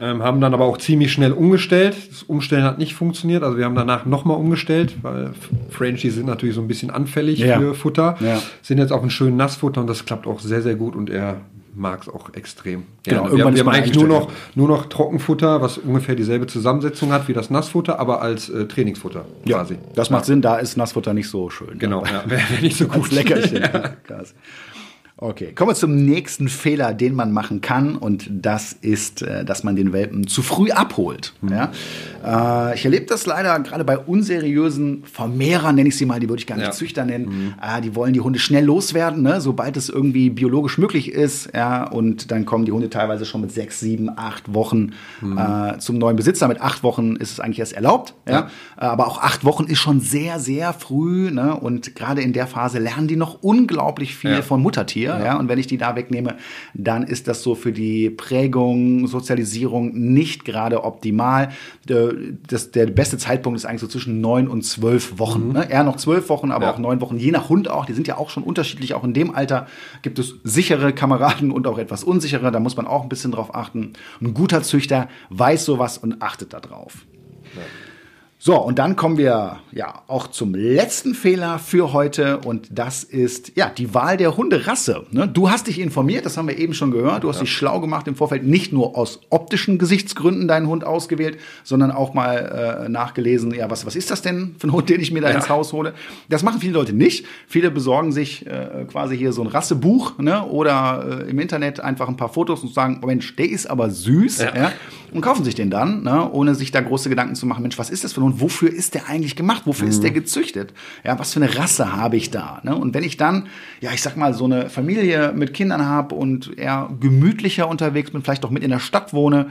[SPEAKER 2] Ähm, haben dann aber auch ziemlich schnell umgestellt. Das Umstellen hat nicht funktioniert. Also wir haben danach nochmal umgestellt, weil Frenchies sind natürlich so ein bisschen anfällig
[SPEAKER 1] Ja.
[SPEAKER 2] für Futter.
[SPEAKER 1] Ja.
[SPEAKER 2] Sind jetzt auf ein schönes Nassfutter und das klappt auch sehr, sehr gut und er mag es auch extrem.
[SPEAKER 1] Genau,
[SPEAKER 2] gerne.
[SPEAKER 1] irgendwann
[SPEAKER 2] wir wir haben eigentlich nur noch, nur noch Trockenfutter, was ungefähr dieselbe Zusammensetzung hat wie das Nassfutter, aber als äh, Trainingsfutter quasi.
[SPEAKER 1] Das macht Sinn, da ist Nassfutter nicht so schön.
[SPEAKER 2] Genau, ja, wäre wär nicht so gut.
[SPEAKER 1] Als Leckerchen. ja. Okay, kommen wir zum nächsten Fehler, den man machen kann. Und das ist, äh, dass man den Welpen zu früh abholt. Ja? Äh, ich erlebe das leider gerade bei unseriösen Vermehrern, nenne ich sie mal, die würde ich gar nicht
[SPEAKER 2] Ja.
[SPEAKER 1] Züchter nennen. Äh, die wollen die Hunde schnell loswerden, ne? sobald es irgendwie biologisch möglich ist. Ja? Und dann kommen die Hunde teilweise schon mit sechs, sieben, acht Wochen äh, zum neuen Besitzer. Mit acht Wochen ist es eigentlich erst erlaubt. Ja? Aber auch acht Wochen ist schon sehr, sehr früh. Ne? Und gerade in der Phase lernen die noch unglaublich viel von Muttertier. Ja. Und wenn ich die da wegnehme, dann ist das so für die Prägung, Sozialisierung nicht gerade optimal. Der, das, der beste Zeitpunkt ist eigentlich so zwischen neun und zwölf Wochen. Ne? Eher noch zwölf Wochen, aber
[SPEAKER 2] Ja.
[SPEAKER 1] auch neun Wochen, je nach Hund auch. Die sind ja auch schon unterschiedlich. Auch in dem Alter gibt es sichere Kameraden und auch etwas unsichere. Da muss man auch ein bisschen drauf achten. Ein guter Züchter weiß sowas und achtet darauf. So, und dann kommen wir ja auch zum letzten Fehler für heute und das ist ja die Wahl der Hunderasse. Ne? Du hast dich informiert, das haben wir eben schon gehört. Du hast dich schlau gemacht im Vorfeld, nicht nur aus optischen Gesichtsgründen deinen Hund ausgewählt, sondern auch mal äh, nachgelesen, ja, was, was ist das denn für ein Hund, den ich mir da ins Haus hole? Das machen viele Leute nicht. Viele besorgen sich äh, quasi hier so ein Rassebuch ne? oder äh, im Internet einfach ein paar Fotos und sagen, oh Mensch, der ist aber süß.
[SPEAKER 2] Ja.
[SPEAKER 1] Ja? und kaufen sich den dann, ne, ohne sich da große Gedanken zu machen, Mensch, was ist das für ein Hund? Wofür ist der eigentlich gemacht? Wofür ist der gezüchtet? Ja, was für eine Rasse habe ich da? Ne? Und wenn ich dann, ja, ich sag mal, so eine Familie mit Kindern habe und eher gemütlicher unterwegs bin, vielleicht auch mit in der Stadt wohne,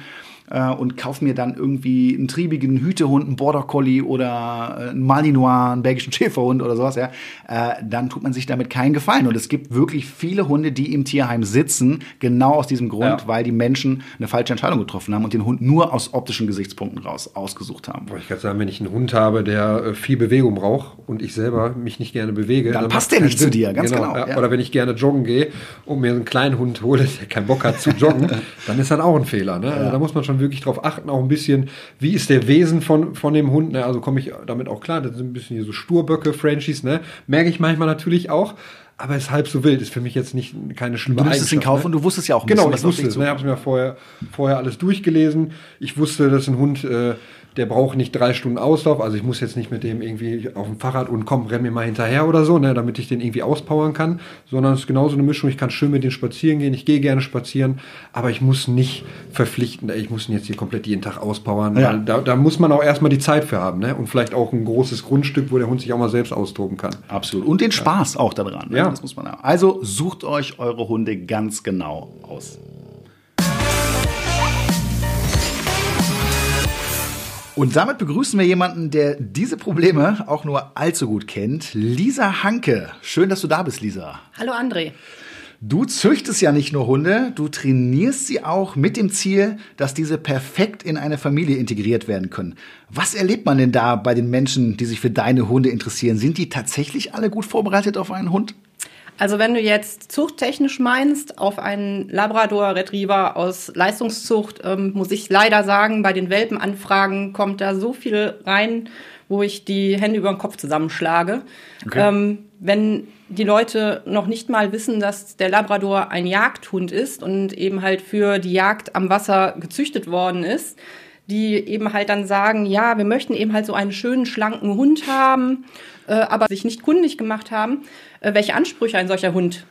[SPEAKER 1] äh, und kaufe mir dann irgendwie einen triebigen Hütehund, einen Border Collie oder äh, einen Malinois, einen belgischen Schäferhund oder sowas, ja, äh, dann tut man sich damit keinen Gefallen. Und es gibt wirklich viele Hunde, die im Tierheim sitzen, genau aus diesem Grund,
[SPEAKER 2] Ja.
[SPEAKER 1] weil die Menschen eine falsche Entscheidung getroffen haben und den Hund nur aus optischen Gesichtspunkten raus ausgesucht haben.
[SPEAKER 2] Wollte ich gerade sagen, wenn ich einen Hund habe, der äh, viel Bewegung braucht und ich selber mich nicht gerne bewege,
[SPEAKER 1] Dann
[SPEAKER 2] macht
[SPEAKER 1] passt der nicht zu
[SPEAKER 2] Sinn.
[SPEAKER 1] dir, ganz genau,
[SPEAKER 2] ja.
[SPEAKER 1] ja.
[SPEAKER 2] Oder wenn ich gerne joggen gehe und mir einen kleinen Hund hole, der keinen Bock hat zu joggen, dann ist das auch ein Fehler. Ne? Also da muss man schon wirklich drauf achten, auch ein bisschen, wie ist der Wesen von, von dem Hund. Ne? Also komme ich damit auch klar, das sind ein bisschen hier so Sturböcke, Frenchies, ne? merke ich manchmal natürlich auch. Aber ist halb so wild, ist für mich jetzt nicht keine schlimme
[SPEAKER 1] Du nimmst es in Kauf
[SPEAKER 2] ne?
[SPEAKER 1] und du wusstest ja auch ein
[SPEAKER 2] Genau,
[SPEAKER 1] bisschen,
[SPEAKER 2] ich
[SPEAKER 1] was auf
[SPEAKER 2] wusste
[SPEAKER 1] dich.
[SPEAKER 2] Ne, ich habe es mir vorher, vorher alles durchgelesen. Ich wusste, dass ein Hund, äh, der braucht nicht drei Stunden Auslauf. Also ich muss jetzt nicht mit dem irgendwie auf dem Fahrrad und komm, renn mir mal hinterher oder so, ne, damit ich den irgendwie auspowern kann. Sondern es ist genauso eine Mischung. Ich kann schön mit denen spazieren gehen. Ich gehe gerne spazieren. Aber ich muss nicht verpflichten, ich muss ihn jetzt hier komplett jeden Tag auspowern.
[SPEAKER 1] Ja.
[SPEAKER 2] Da, da muss man auch erstmal die Zeit für haben. Ne? Und vielleicht auch ein großes Grundstück, wo der Hund sich auch mal selbst austoben kann.
[SPEAKER 1] Absolut. Und den Spaß auch daran. Ne?
[SPEAKER 2] Ja.
[SPEAKER 1] Das muss man haben. Also sucht euch eure Hunde ganz genau aus. Und damit begrüßen wir jemanden, der diese Probleme auch nur allzu gut kennt. Lisa Hanke. Schön, dass du da bist, Lisa.
[SPEAKER 3] Hallo André.
[SPEAKER 1] Du züchtest ja nicht nur Hunde, du trainierst sie auch mit dem Ziel, dass diese perfekt in eine Familie integriert werden können. Was erlebt man denn da bei den Menschen, die sich für deine Hunde interessieren? Sind die tatsächlich alle gut vorbereitet auf einen Hund?
[SPEAKER 3] Also wenn du jetzt zuchttechnisch meinst, auf einen Labrador Retriever aus Leistungszucht, ähm, muss ich leider sagen, bei den Welpenanfragen kommt da so viel rein, wo ich die Hände über den Kopf zusammenschlage.
[SPEAKER 1] Okay.
[SPEAKER 3] Ähm, wenn die Leute noch nicht mal wissen, dass der Labrador ein Jagdhund ist und eben halt für die Jagd am Wasser gezüchtet worden ist, die eben halt dann sagen, ja, wir möchten eben halt so einen schönen, schlanken Hund haben, äh, aber sich nicht kundig gemacht haben, äh, welche Ansprüche ein solcher Hund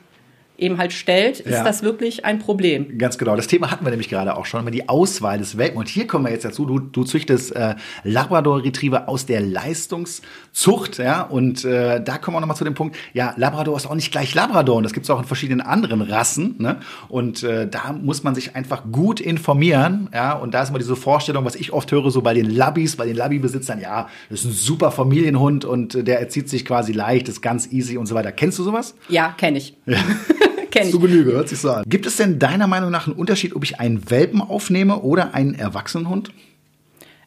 [SPEAKER 3] eben halt stellt, ist ja. das wirklich ein Problem.
[SPEAKER 1] Ganz genau. Das Thema hatten wir nämlich gerade auch schon, über die Auswahl des Welpen. Und hier kommen wir jetzt dazu. Du, du züchtest äh, Labrador Retriever aus der Leistungszucht, ja. Und äh, da kommen wir nochmal zu dem Punkt, ja, Labrador ist auch nicht gleich Labrador. Und das gibt es auch in verschiedenen anderen Rassen. Ne? Und äh, da muss man sich einfach gut informieren, ja. Und da ist immer diese Vorstellung, was ich oft höre, so bei den Labbys, bei den Labby-Besitzern, ja, das ist ein super Familienhund und äh, der erzieht sich quasi leicht, ist ganz easy und so weiter. Kennst du sowas?
[SPEAKER 3] Ja, kenne ich. Ja.
[SPEAKER 1] Kenn ich. Zu Genüge, hört sich so an. Gibt es denn deiner Meinung nach einen Unterschied, ob ich einen Welpen aufnehme oder einen Erwachsenenhund?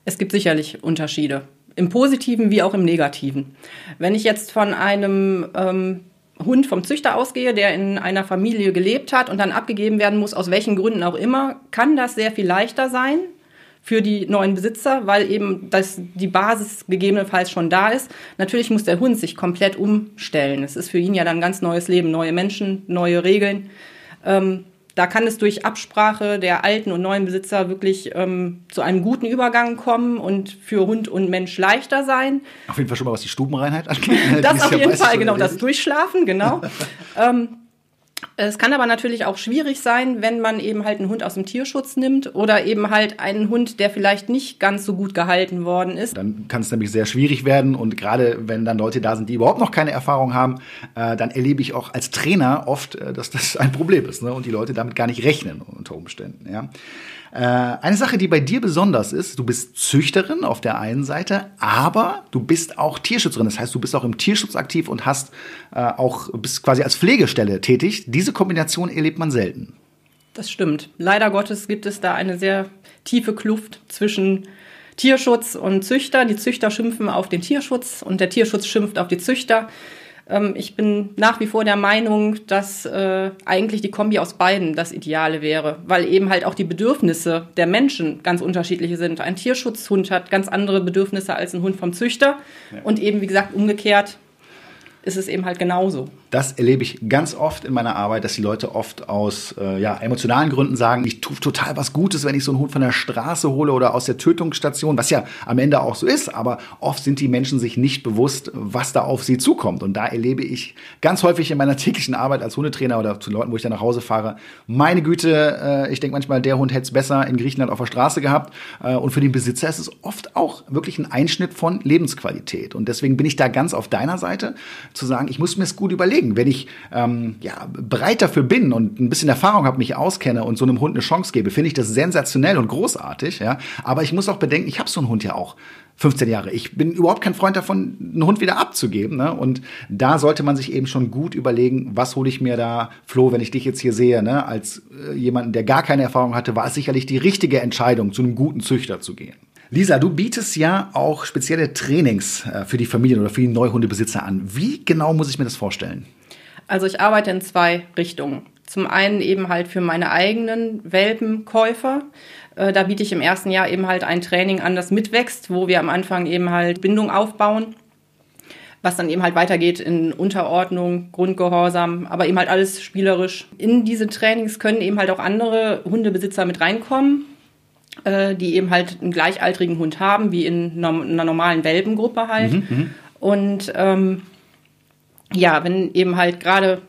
[SPEAKER 3] Es gibt sicherlich Unterschiede. Im Positiven wie auch im Negativen. Wenn ich jetzt von einem ähm, Hund vom Züchter ausgehe, der in einer Familie gelebt hat und dann abgegeben werden muss, aus welchen Gründen auch immer, kann das sehr viel leichter sein, für die neuen Besitzer, weil eben das, die Basis gegebenenfalls schon da ist. Natürlich muss der Hund sich komplett umstellen. Es ist für ihn ja dann ein ganz neues Leben, neue Menschen, neue Regeln. Ähm, da kann es durch Absprache der alten und neuen Besitzer wirklich ähm, zu einem guten Übergang kommen und für Hund und Mensch leichter sein.
[SPEAKER 1] Auf jeden Fall schon mal, was die Stubenreinheit angeht.
[SPEAKER 3] das auf jeden Fall, genau, das Durchschlafen, genau. ähm, es kann aber natürlich auch schwierig sein, wenn man eben halt einen Hund aus dem Tierschutz nimmt oder eben halt einen Hund, der vielleicht nicht ganz so gut gehalten worden ist.
[SPEAKER 1] Dann kann es nämlich sehr schwierig werden und gerade wenn dann Leute da sind, die überhaupt noch keine Erfahrung haben, äh, dann erlebe ich auch als Trainer oft, äh, dass das ein Problem ist ne? und die Leute damit gar nicht rechnen unter Umständen. Ja? Äh, eine Sache, die bei dir besonders ist, du bist Züchterin auf der einen Seite, aber du bist auch Tierschützerin. Das heißt, du bist auch im Tierschutz aktiv und hast äh, auch bist quasi als Pflegestelle tätig. Diese Kombination erlebt man selten.
[SPEAKER 3] Das stimmt. Leider Gottes gibt es da eine sehr tiefe Kluft zwischen Tierschutz und Züchter. Die Züchter schimpfen auf den Tierschutz und der Tierschutz schimpft auf die Züchter. Ähm, ich bin nach wie vor der Meinung, dass äh, eigentlich die Kombi aus beiden das Ideale wäre, weil eben halt auch die Bedürfnisse der Menschen ganz unterschiedliche sind. Ein Tierschutzhund hat ganz andere Bedürfnisse als ein Hund vom Züchter ja. und eben, wie gesagt, umgekehrt ist es eben halt genauso.
[SPEAKER 1] Das erlebe ich ganz oft in meiner Arbeit, dass die Leute oft aus äh, ja, emotionalen Gründen sagen, ich tue total was Gutes, wenn ich so einen Hund von der Straße hole oder aus der Tötungsstation, was ja am Ende auch so ist, aber oft sind die Menschen sich nicht bewusst, was da auf sie zukommt. Und da erlebe ich ganz häufig in meiner täglichen Arbeit als Hundetrainer oder zu Leuten, wo ich dann nach Hause fahre, meine Güte, äh, ich denke manchmal, der Hund hätte es besser in Griechenland auf der Straße gehabt. Äh, und für den Besitzer ist es oft auch wirklich ein Einschnitt von Lebensqualität. Und deswegen bin ich da ganz auf deiner Seite, zu sagen, ich muss mir es gut überlegen überlegen. Wenn ich ähm, ja, bereit dafür bin und ein bisschen Erfahrung habe, mich auskenne und so einem Hund eine Chance gebe, finde ich das sensationell und großartig. Ja? Aber ich muss auch bedenken, ich habe so einen Hund ja auch. 15 Jahre. Ich bin überhaupt kein Freund davon, einen Hund wieder abzugeben. Ne? Und da sollte man sich eben schon gut überlegen, was hole ich mir da, Flo, wenn ich dich jetzt hier sehe, ne? als äh, jemanden, der gar keine Erfahrung hatte, war es sicherlich die richtige Entscheidung, zu einem guten Züchter zu gehen. Lisa, du bietest ja auch spezielle Trainings äh, für die Familien oder für die Neuhundebesitzer an. Wie genau muss ich mir das vorstellen?
[SPEAKER 3] Also ich arbeite in zwei Richtungen. Zum einen eben halt für meine eigenen Welpenkäufer. Äh, da biete ich im ersten Jahr eben halt ein Training an, das mitwächst, wo wir am Anfang eben halt Bindung aufbauen was dann eben halt weitergeht in Unterordnung, Grundgehorsam, aber eben halt alles spielerisch. In diese Trainings können eben halt auch andere Hundebesitzer mit reinkommen, äh, die eben halt einen gleichaltrigen Hund haben, wie in einer normalen Welpengruppe halt. Mhm, mhm, und ähm, ja, wenn eben halt gerade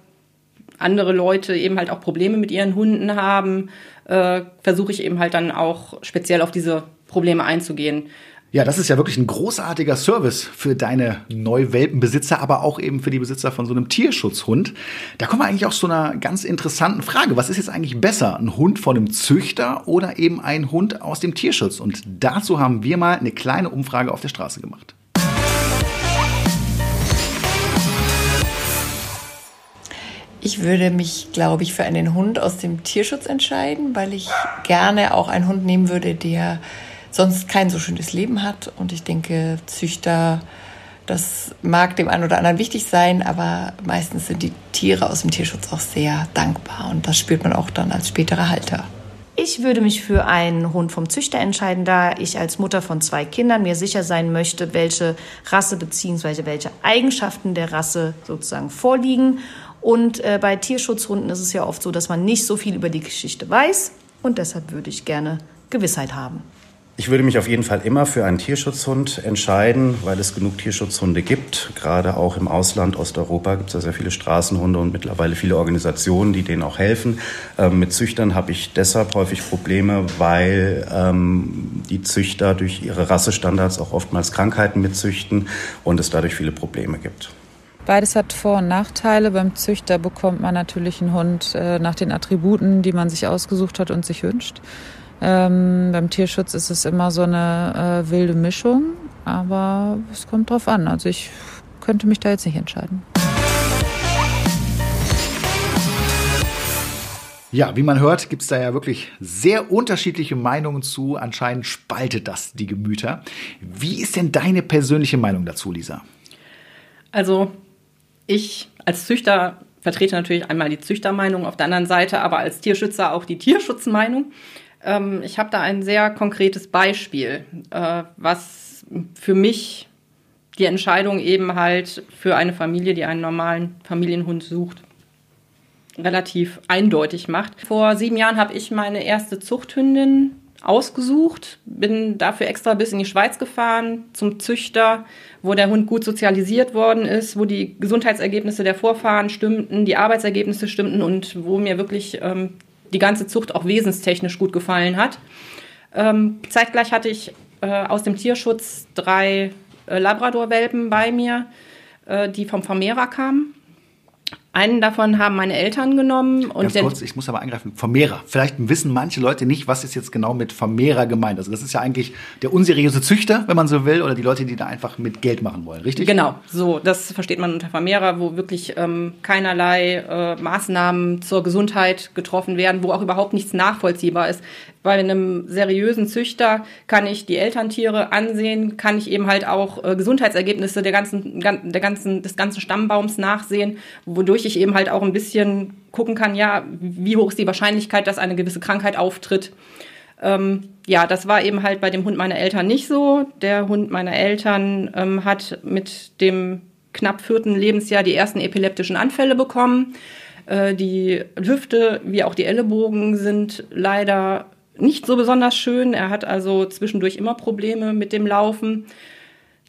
[SPEAKER 3] andere Leute eben halt auch Probleme mit ihren Hunden haben, äh, versuche ich eben halt dann auch speziell auf diese Probleme einzugehen.
[SPEAKER 1] Ja, das ist ja wirklich ein großartiger Service für deine Neuwelpenbesitzer, aber auch eben für die Besitzer von so einem Tierschutzhund. Da kommen wir eigentlich auch zu einer ganz interessanten Frage. Was ist jetzt eigentlich besser? Ein Hund von einem Züchter oder eben ein Hund aus dem Tierschutz? Und dazu haben wir mal eine kleine Umfrage auf der Straße gemacht.
[SPEAKER 4] Ich würde mich, glaube ich, für einen Hund aus dem Tierschutz entscheiden, weil ich gerne auch einen Hund nehmen würde, der sonst kein so schönes Leben hat. Und ich denke, Züchter, das mag dem einen oder anderen wichtig sein, aber meistens sind die Tiere aus dem Tierschutz auch sehr dankbar. Und das spürt man auch dann als späterer Halter.
[SPEAKER 5] Ich würde mich für einen Hund vom Züchter entscheiden, da ich als Mutter von zwei Kindern mir sicher sein möchte, welche Rasse bzw. welche Eigenschaften der Rasse sozusagen vorliegen. Und äh, bei Tierschutzhunden ist es ja oft so, dass man nicht so viel über die Geschichte weiß. Und deshalb würde ich gerne Gewissheit haben.
[SPEAKER 6] Ich würde mich auf jeden Fall immer für einen Tierschutzhund entscheiden, weil es genug Tierschutzhunde gibt. Gerade auch im Ausland, Osteuropa, gibt es ja sehr viele Straßenhunde und mittlerweile viele Organisationen, die denen auch helfen. Ähm, mit Züchtern habe ich deshalb häufig Probleme, weil ähm, die Züchter durch ihre Rassestandards auch oftmals Krankheiten mitzüchten und es dadurch viele Probleme gibt.
[SPEAKER 7] Beides hat Vor- und Nachteile. Beim Züchter bekommt man natürlich einen Hund äh, nach den Attributen, die man sich ausgesucht hat und sich wünscht. Ähm, beim Tierschutz ist es immer so eine äh, wilde Mischung, aber es kommt drauf an. Also ich könnte mich da jetzt nicht entscheiden.
[SPEAKER 1] Ja, wie man hört, gibt es da ja wirklich sehr unterschiedliche Meinungen zu. Anscheinend spaltet das die Gemüter. Wie ist denn deine persönliche Meinung dazu, Lisa?
[SPEAKER 3] Also, ich als Züchter vertrete natürlich einmal die Züchtermeinung, auf der anderen Seite aber als Tierschützer auch die Tierschutzmeinung. Ähm, ich habe da ein sehr konkretes Beispiel, äh, was für mich die Entscheidung eben halt für eine Familie, die einen normalen Familienhund sucht, relativ eindeutig macht. Vor sieben Jahren habe ich meine erste Zuchthündin ausgesucht, bin dafür extra bis in die Schweiz gefahren zum Züchter, wo der Hund gut sozialisiert worden ist, wo die Gesundheitsergebnisse der Vorfahren stimmten, die Arbeitsergebnisse stimmten und wo mir wirklich ähm, die ganze Zucht auch wesenstechnisch gut gefallen hat. Ähm, zeitgleich hatte ich äh, aus dem Tierschutz drei äh, Labrador-Welpen bei mir, äh, die vom Vermehrer kamen. Einen davon haben meine Eltern genommen. Und
[SPEAKER 1] Ganz kurz, ich muss aber eingreifen. Vermehrer. Vielleicht wissen manche Leute nicht, was ist jetzt genau mit Vermehrer gemeint. Also das ist ja eigentlich der unseriöse Züchter, wenn man so will, oder die Leute, die da einfach mit Geld machen wollen, richtig?
[SPEAKER 3] Genau, so, das versteht man unter Vermehrer, wo wirklich ähm, keinerlei äh, Maßnahmen zur Gesundheit getroffen werden, wo auch überhaupt nichts nachvollziehbar ist. Bei einem seriösen Züchter kann ich die Elterntiere ansehen, kann ich eben halt auch äh, Gesundheitsergebnisse der ganzen, der ganzen, des ganzen Stammbaums nachsehen, wodurch ich eben halt auch ein bisschen gucken kann, ja, wie hoch ist die Wahrscheinlichkeit, dass eine gewisse Krankheit auftritt. Ähm, ja, das war eben halt bei dem Hund meiner Eltern nicht so. Der Hund meiner Eltern ähm, hat mit dem knapp vierten Lebensjahr die ersten epileptischen Anfälle bekommen. Äh, die Hüfte wie auch die Ellenbogen sind leider nicht so besonders schön. Er hat also zwischendurch immer Probleme mit dem Laufen.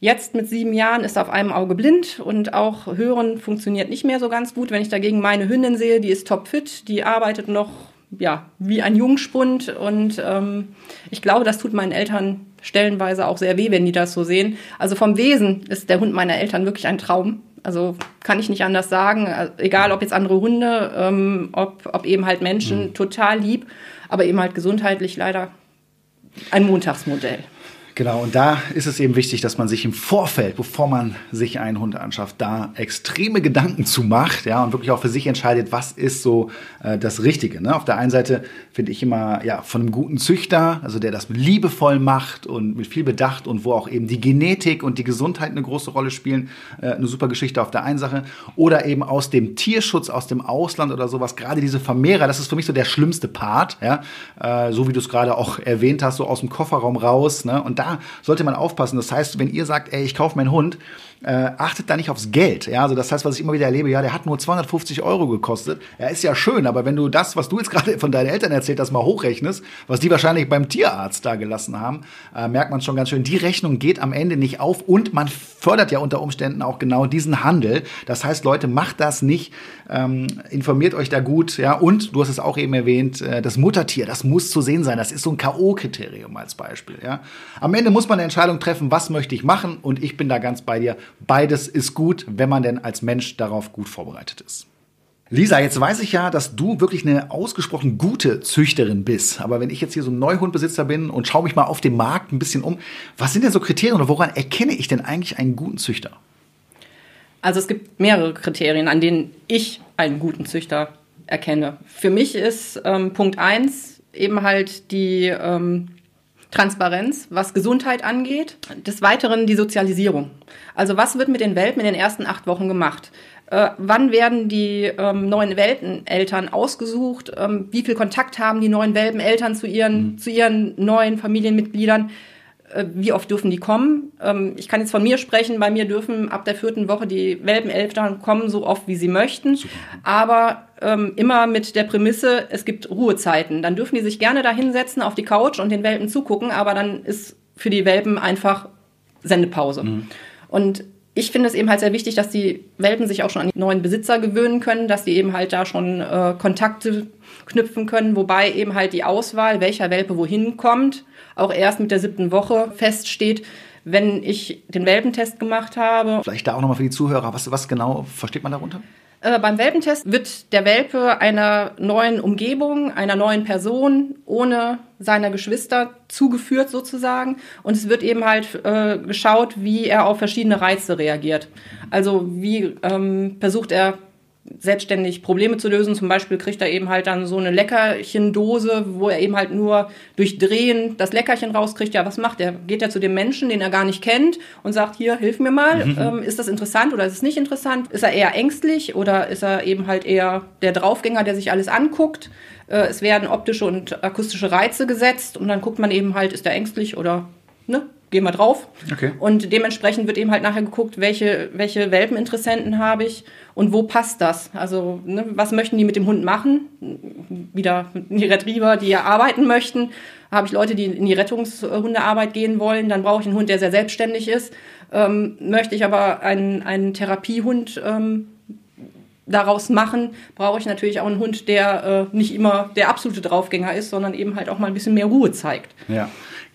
[SPEAKER 3] Jetzt mit sieben Jahren ist er auf einem Auge blind und auch Hören funktioniert nicht mehr so ganz gut. Wenn ich dagegen meine Hündin sehe, die ist topfit, die arbeitet noch ja, wie ein Jungspund und ähm, ich glaube, das tut meinen Eltern stellenweise auch sehr weh, wenn die das so sehen. Also vom Wesen ist der Hund meiner Eltern wirklich ein Traum. Also kann ich nicht anders sagen. Also, egal ob jetzt andere Hunde, ähm, ob, ob eben halt Menschen, mhm. total lieb aber eben halt gesundheitlich leider ein Montagsmodell.
[SPEAKER 1] Genau, und da ist es eben wichtig, dass man sich im Vorfeld, bevor man sich einen Hund anschafft, da extreme Gedanken zu macht, ja, und wirklich auch für sich entscheidet, was ist so äh, das Richtige. Ne? Auf der einen Seite finde ich immer, ja, von einem guten Züchter, also der das liebevoll macht und mit viel Bedacht und wo auch eben die Genetik und die Gesundheit eine große Rolle spielen, äh, eine super Geschichte auf der einen Sache. Oder eben aus dem Tierschutz, aus dem Ausland oder sowas, gerade diese Vermehrer, das ist für mich so der schlimmste Part, ja, äh, so wie du es gerade auch erwähnt hast, so aus dem Kofferraum raus, ne, und da sollte man aufpassen. Das heißt, wenn ihr sagt, ey, ich kaufe meinen Hund, äh, achtet da nicht aufs Geld. Ja, also das heißt, was ich immer wieder erlebe, ja, der hat nur 250 Euro gekostet. Ja, ist ja schön, aber wenn du das, was du jetzt gerade von deinen Eltern erzählt hast, mal hochrechnest, was die wahrscheinlich beim Tierarzt da gelassen haben, äh, merkt man schon ganz schön, die Rechnung geht am Ende nicht auf und man fördert ja unter Umständen auch genau diesen Handel. Das heißt, Leute, macht das nicht, ähm, informiert euch da gut, ja, und du hast es auch eben erwähnt, äh, das Muttertier, das muss zu sehen sein. Das ist so ein K.O.-Kriterium als Beispiel, ja. Am Ende muss man eine Entscheidung treffen, was möchte ich machen und ich bin da ganz bei dir Beides ist gut, wenn man denn als Mensch darauf gut vorbereitet ist. Lisa, jetzt weiß ich ja, dass du wirklich eine ausgesprochen gute Züchterin bist. Aber wenn ich jetzt hier so ein Neuhundbesitzer bin und schaue mich mal auf dem Markt ein bisschen um, was sind denn so Kriterien oder woran erkenne ich denn eigentlich einen guten Züchter?
[SPEAKER 3] Also es gibt mehrere Kriterien, an denen ich einen guten Züchter erkenne. Für mich ist ähm, Punkt eins eben halt die ähm, Transparenz, was Gesundheit angeht. Des Weiteren die Sozialisierung. Also was wird mit den Welpen in den ersten acht Wochen gemacht? Äh, wann werden die ähm, neuen Welpeneltern ausgesucht? Ähm, wie viel Kontakt haben die neuen Welpeneltern zu ihren, mhm. zu ihren neuen Familienmitgliedern? Äh, wie oft dürfen die kommen? Ähm, ich kann jetzt von mir sprechen. Bei mir dürfen ab der vierten Woche die Welpeneltern kommen, so oft wie sie möchten. Super. Aber ähm, immer mit der Prämisse, es gibt Ruhezeiten. Dann dürfen die sich gerne da hinsetzen auf die Couch und den Welpen zugucken, aber dann ist für die Welpen einfach Sendepause. Mhm. Und ich finde es eben halt sehr wichtig, dass die Welpen sich auch schon an die neuen Besitzer gewöhnen können, dass die eben halt da schon äh, Kontakte knüpfen können, wobei eben halt die Auswahl, welcher Welpe wohin kommt, auch erst mit der siebten Woche feststeht, wenn ich den Welpentest gemacht habe.
[SPEAKER 1] Vielleicht da auch nochmal für die Zuhörer, was, was genau versteht man darunter?
[SPEAKER 3] Äh, beim Welpentest wird der Welpe einer neuen Umgebung, einer neuen Person ohne seiner Geschwister zugeführt sozusagen. Und es wird eben halt äh, geschaut, wie er auf verschiedene Reize reagiert. Also wie ähm, versucht er selbstständig Probleme zu lösen. Zum Beispiel kriegt er eben halt dann so eine Leckerchendose, wo er eben halt nur durch Drehen das Leckerchen rauskriegt. Ja, was macht er? Geht er zu dem Menschen, den er gar nicht kennt und sagt, hier, hilf mir mal. Mhm. Ähm, ist das interessant oder ist es nicht interessant? Ist er eher ängstlich oder ist er eben halt eher der Draufgänger, der sich alles anguckt? Äh, es werden optische und akustische Reize gesetzt und dann guckt man eben halt, ist er ängstlich oder ne, gehen wir drauf. Okay. Und dementsprechend wird eben halt nachher geguckt, welche, welche Welpeninteressenten habe ich und wo passt das? Also, ne, was möchten die mit dem Hund machen? Wieder die Retriever, die ja arbeiten möchten. Habe ich Leute, die in die Rettungshundearbeit gehen wollen, dann brauche ich einen Hund, der sehr selbstständig ist. Ähm, möchte ich aber einen, einen Therapiehund ähm, daraus machen, brauche ich natürlich auch einen Hund, der äh, nicht immer der absolute Draufgänger ist, sondern eben halt auch mal ein bisschen mehr Ruhe zeigt.
[SPEAKER 1] Ja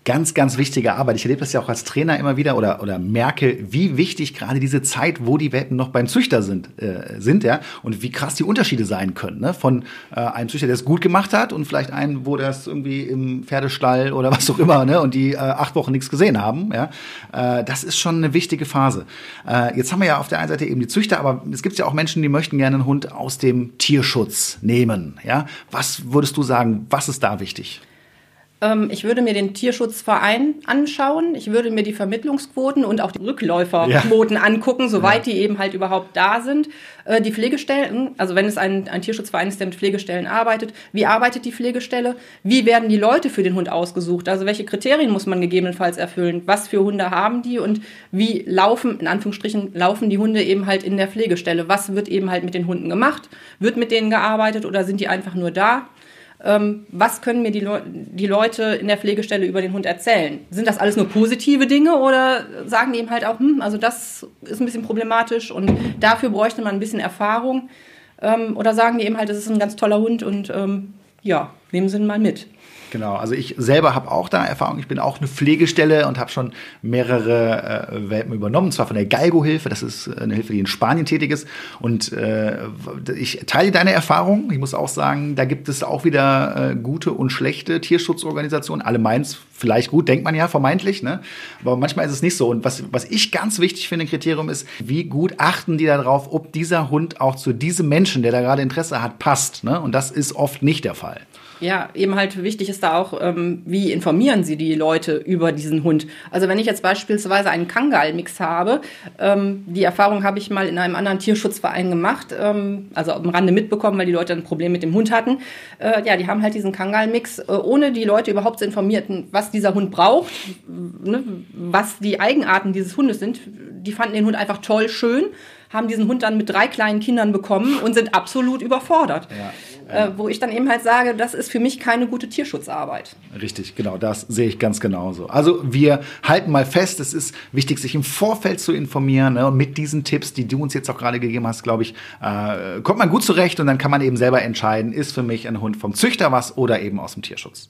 [SPEAKER 1] ganz, ganz wichtige Arbeit. Ich erlebe das ja auch als Trainer immer wieder oder, oder merke, wie wichtig gerade diese Zeit, wo die Welpen noch beim Züchter sind, äh, sind ja, und wie krass die Unterschiede sein können. Ne? Von äh, einem Züchter, der es gut gemacht hat und vielleicht einen, wo das irgendwie im Pferdestall oder was auch immer, ne? und die äh, acht Wochen nichts gesehen haben. Ja? Äh, das ist schon eine wichtige Phase. Äh, jetzt haben wir ja auf der einen Seite eben die Züchter, aber es gibt ja auch Menschen, die möchten gerne einen Hund aus dem Tierschutz nehmen. Ja? Was würdest du sagen, was ist da wichtig?
[SPEAKER 3] Ähm, ich würde mir den Tierschutzverein anschauen. Ich würde mir die Vermittlungsquoten und auch die Rückläuferquoten ja. angucken, soweit ja. die eben halt überhaupt da sind. Äh, die Pflegestellen, also wenn es ein, ein Tierschutzverein ist, der mit Pflegestellen arbeitet, wie arbeitet die Pflegestelle? Wie werden die Leute für den Hund ausgesucht? Also welche Kriterien muss man gegebenenfalls erfüllen? Was für Hunde haben die und wie laufen, in Anführungsstrichen, laufen die Hunde eben halt in der Pflegestelle? Was wird eben halt mit den Hunden gemacht? Wird mit denen gearbeitet oder sind die einfach nur da? Ähm, was können mir die, Le die Leute in der Pflegestelle über den Hund erzählen? Sind das alles nur positive Dinge oder sagen die eben halt auch, hm, also das ist ein bisschen problematisch und dafür bräuchte man ein bisschen Erfahrung? Ähm, oder sagen die eben halt, das ist ein ganz toller Hund und ähm, ja, nehmen Sie ihn mal mit.
[SPEAKER 1] Genau, also ich selber habe auch da Erfahrung. Ich bin auch eine Pflegestelle und habe schon mehrere äh, Welpen übernommen, zwar von der Galgo-Hilfe. Das ist eine Hilfe, die in Spanien tätig ist. Und äh, ich teile deine Erfahrung. Ich muss auch sagen, da gibt es auch wieder äh, gute und schlechte Tierschutzorganisationen. Alle meins vielleicht gut, denkt man ja vermeintlich, ne? Aber manchmal ist es nicht so. Und was, was ich ganz wichtig finde, Kriterium ist, wie gut achten die darauf, ob dieser Hund auch zu diesem Menschen, der da gerade Interesse hat, passt. Ne? Und das ist oft nicht der Fall.
[SPEAKER 3] Ja, eben halt wichtig ist da auch, ähm, wie informieren Sie die Leute über diesen Hund. Also wenn ich jetzt beispielsweise einen Kangal-Mix habe, ähm, die Erfahrung habe ich mal in einem anderen Tierschutzverein gemacht, ähm, also am Rande mitbekommen, weil die Leute ein Problem mit dem Hund hatten. Äh, ja, die haben halt diesen Kangal-Mix, äh, ohne die Leute überhaupt zu informieren, was dieser Hund braucht, ne, was die Eigenarten dieses Hundes sind. Die fanden den Hund einfach toll, schön haben diesen Hund dann mit drei kleinen Kindern bekommen und sind absolut überfordert. Ja. Äh, wo ich dann eben halt sage, das ist für mich keine gute Tierschutzarbeit.
[SPEAKER 1] Richtig, genau, das sehe ich ganz genauso. Also wir halten mal fest, es ist wichtig, sich im Vorfeld zu informieren. Ne? Und mit diesen Tipps, die du uns jetzt auch gerade gegeben hast, glaube ich, äh, kommt man gut zurecht und dann kann man eben selber entscheiden, ist für mich ein Hund vom Züchter was oder eben aus dem Tierschutz.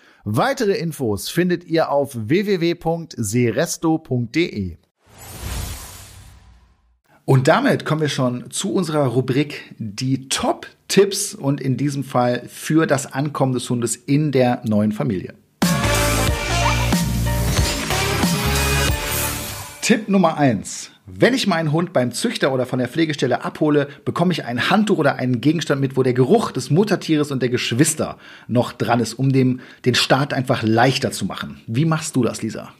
[SPEAKER 1] Weitere Infos findet ihr auf www.seresto.de. Und damit kommen wir schon zu unserer Rubrik die Top-Tipps und in diesem Fall für das Ankommen des Hundes in der neuen Familie. Tipp Nummer eins: Wenn ich meinen Hund beim Züchter oder von der Pflegestelle abhole, bekomme ich ein Handtuch oder einen Gegenstand mit, wo der Geruch des Muttertieres und der Geschwister noch dran ist, um dem, den Start einfach leichter zu machen. Wie machst du das, Lisa?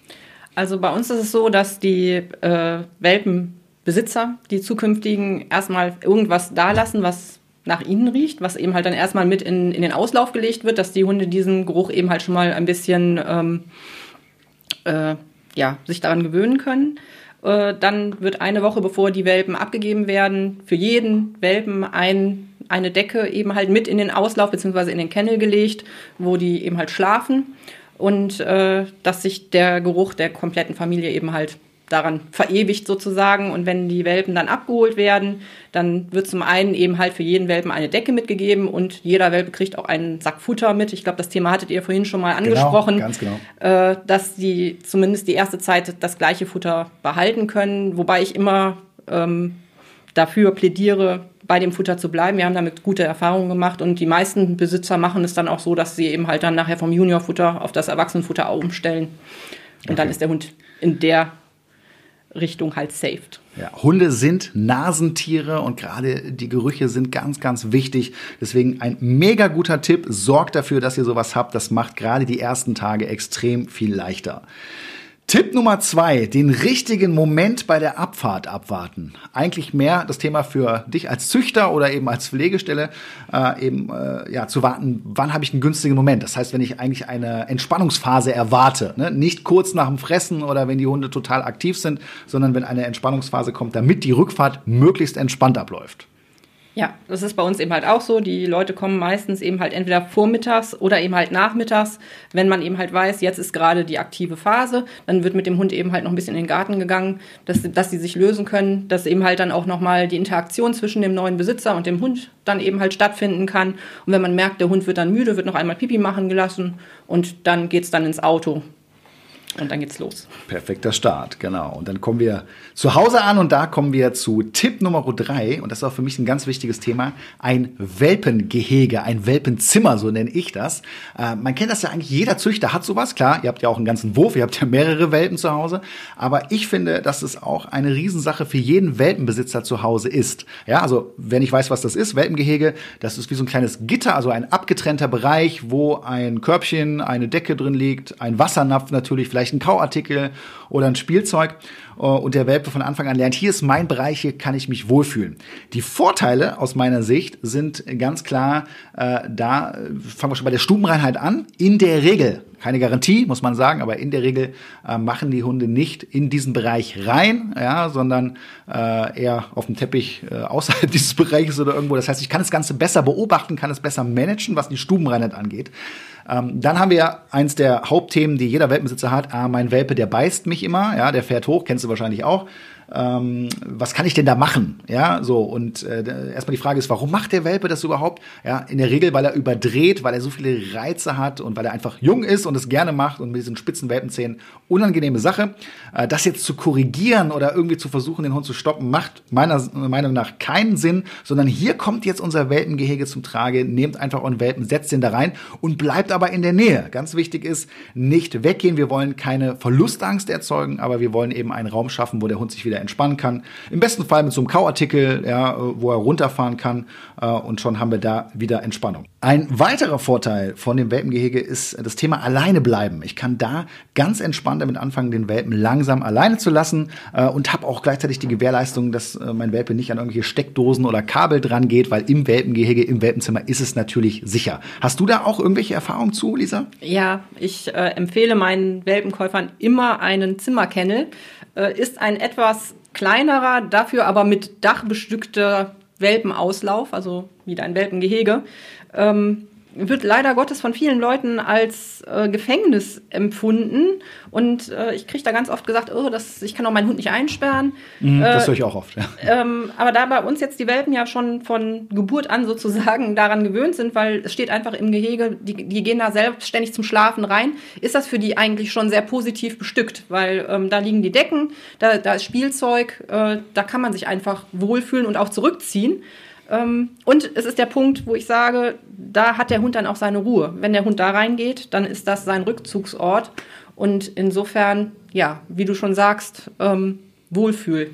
[SPEAKER 3] Also bei uns ist es so, dass die äh, Welpenbesitzer, die zukünftigen, erstmal irgendwas da lassen, was nach ihnen riecht, was eben halt dann erstmal mit in, in den Auslauf gelegt wird, dass die Hunde diesen Geruch eben halt schon mal ein bisschen ähm, äh, ja, sich daran gewöhnen können. Äh, dann wird eine Woche bevor die Welpen abgegeben werden, für jeden Welpen ein, eine Decke eben halt mit in den Auslauf bzw. in den Kennel gelegt, wo die eben halt schlafen und äh, dass sich der Geruch der kompletten Familie eben halt daran verewigt sozusagen. Und wenn die Welpen dann abgeholt werden, dann wird zum einen eben halt für jeden Welpen eine Decke mitgegeben und jeder Welpe kriegt auch einen Sack Futter mit. Ich glaube, das Thema hattet ihr vorhin schon mal genau, angesprochen.
[SPEAKER 1] Genau, ganz genau.
[SPEAKER 3] Äh, dass die zumindest die erste Zeit das gleiche Futter behalten können, wobei ich immer ähm, dafür plädiere, bei dem Futter zu bleiben. Wir haben damit gute Erfahrungen gemacht und die meisten Besitzer machen es dann auch so, dass sie eben halt dann nachher vom Juniorfutter auf das Erwachsenenfutter umstellen. Und okay. dann ist der Hund in der Richtung halt saved.
[SPEAKER 1] Ja, Hunde sind Nasentiere und gerade die Gerüche sind ganz, ganz wichtig. Deswegen ein mega guter Tipp. Sorgt dafür, dass ihr sowas habt. Das macht gerade die ersten Tage extrem viel leichter. Tipp Nummer zwei, den richtigen Moment bei der Abfahrt abwarten. Eigentlich mehr das Thema für dich als Züchter oder eben als Pflegestelle, äh, eben äh, ja zu warten, wann habe ich einen günstigen Moment. Das heißt, wenn ich eigentlich eine Entspannungsphase erwarte, ne? nicht kurz nach dem Fressen oder wenn die Hunde total aktiv sind, sondern wenn eine Entspannungsphase kommt, damit die Rückfahrt möglichst entspannt abläuft.
[SPEAKER 3] Ja, das ist bei uns eben halt auch so. Die Leute kommen meistens eben halt entweder vormittags oder eben halt nachmittags, wenn man eben halt weiß, jetzt ist gerade die aktive Phase. Dann wird mit dem Hund eben halt noch ein bisschen in den Garten gegangen, dass, dass sie sich lösen können, dass eben halt dann auch nochmal die Interaktion zwischen dem neuen Besitzer und dem Hund dann eben halt stattfinden kann. Und wenn man merkt, der Hund wird dann müde, wird noch einmal Pipi machen gelassen und dann geht's dann ins Auto. Und dann geht's los.
[SPEAKER 1] Perfekter Start, genau. Und dann kommen wir zu Hause an und da kommen wir zu Tipp Nummer drei. Und das ist auch für mich ein ganz wichtiges Thema. Ein Welpengehege, ein Welpenzimmer, so nenne ich das. Äh, man kennt das ja eigentlich, jeder Züchter hat sowas. Klar, ihr habt ja auch einen ganzen Wurf, ihr habt ja mehrere Welpen zu Hause. Aber ich finde, dass es auch eine Riesensache für jeden Welpenbesitzer zu Hause ist. Ja, also wenn ich weiß, was das ist, Welpengehege, das ist wie so ein kleines Gitter, also ein abgetrennter Bereich, wo ein Körbchen, eine Decke drin liegt, ein Wassernapf natürlich, vielleicht vielleicht ein Kauartikel oder ein Spielzeug äh, und der Welpe von Anfang an lernt, hier ist mein Bereich, hier kann ich mich wohlfühlen. Die Vorteile aus meiner Sicht sind ganz klar, äh, da fangen wir schon bei der Stubenreinheit an. In der Regel, keine Garantie, muss man sagen, aber in der Regel äh, machen die Hunde nicht in diesen Bereich rein, ja, sondern äh, eher auf dem Teppich äh, außerhalb dieses Bereiches oder irgendwo. Das heißt, ich kann das Ganze besser beobachten, kann es besser managen, was die Stubenreinheit angeht. Ähm, dann haben wir eins der Hauptthemen, die jeder Welpenbesitzer hat. Ah, mein Welpe, der beißt mich immer. Ja, der fährt hoch, kennst du wahrscheinlich auch ähm, was kann ich denn da machen? Ja, so und äh, erstmal die Frage ist, warum macht der Welpe das überhaupt? Ja, in der Regel, weil er überdreht, weil er so viele Reize hat und weil er einfach jung ist und es gerne macht und mit diesen spitzen Welpenzähnen unangenehme Sache. Äh, das jetzt zu korrigieren oder irgendwie zu versuchen, den Hund zu stoppen, macht meiner Meinung nach keinen Sinn, sondern hier kommt jetzt unser Welpengehege zum Trage. Nehmt einfach euren Welpen, setzt den da rein und bleibt aber in der Nähe. Ganz wichtig ist, nicht weggehen. Wir wollen keine Verlustangst erzeugen, aber wir wollen eben einen Raum schaffen, wo der Hund sich wieder entspannen kann. Im besten Fall mit so einem Kauartikel, ja, wo er runterfahren kann äh, und schon haben wir da wieder Entspannung. Ein weiterer Vorteil von dem Welpengehege ist das Thema alleine bleiben. Ich kann da ganz entspannt damit anfangen, den Welpen langsam alleine zu lassen äh, und habe auch gleichzeitig die Gewährleistung, dass äh, mein Welpe nicht an irgendwelche Steckdosen oder Kabel dran geht, weil im Welpengehege, im Welpenzimmer ist es natürlich sicher. Hast du da auch irgendwelche Erfahrungen zu, Lisa?
[SPEAKER 3] Ja, ich äh, empfehle meinen Welpenkäufern immer einen Zimmerkennel. Äh, ist ein etwas kleinerer, dafür aber mit Dach bestückter Welpenauslauf, also wieder ein Welpengehege. Ähm, wird leider Gottes von vielen Leuten als äh, Gefängnis empfunden. Und äh, ich kriege da ganz oft gesagt, oh, das, ich kann auch meinen Hund nicht einsperren.
[SPEAKER 1] Mhm, das höre ich auch oft, ja.
[SPEAKER 3] Ähm, aber da bei uns jetzt die Welpen ja schon von Geburt an sozusagen daran gewöhnt sind, weil es steht einfach im Gehege, die, die gehen da selbstständig zum Schlafen rein, ist das für die eigentlich schon sehr positiv bestückt, weil ähm, da liegen die Decken, da, da ist Spielzeug, äh, da kann man sich einfach wohlfühlen und auch zurückziehen. Ähm, und es ist der Punkt, wo ich sage, da hat der Hund dann auch seine Ruhe. Wenn der Hund da reingeht, dann ist das sein Rückzugsort. Und insofern, ja, wie du schon sagst, ähm, Wohlfühl.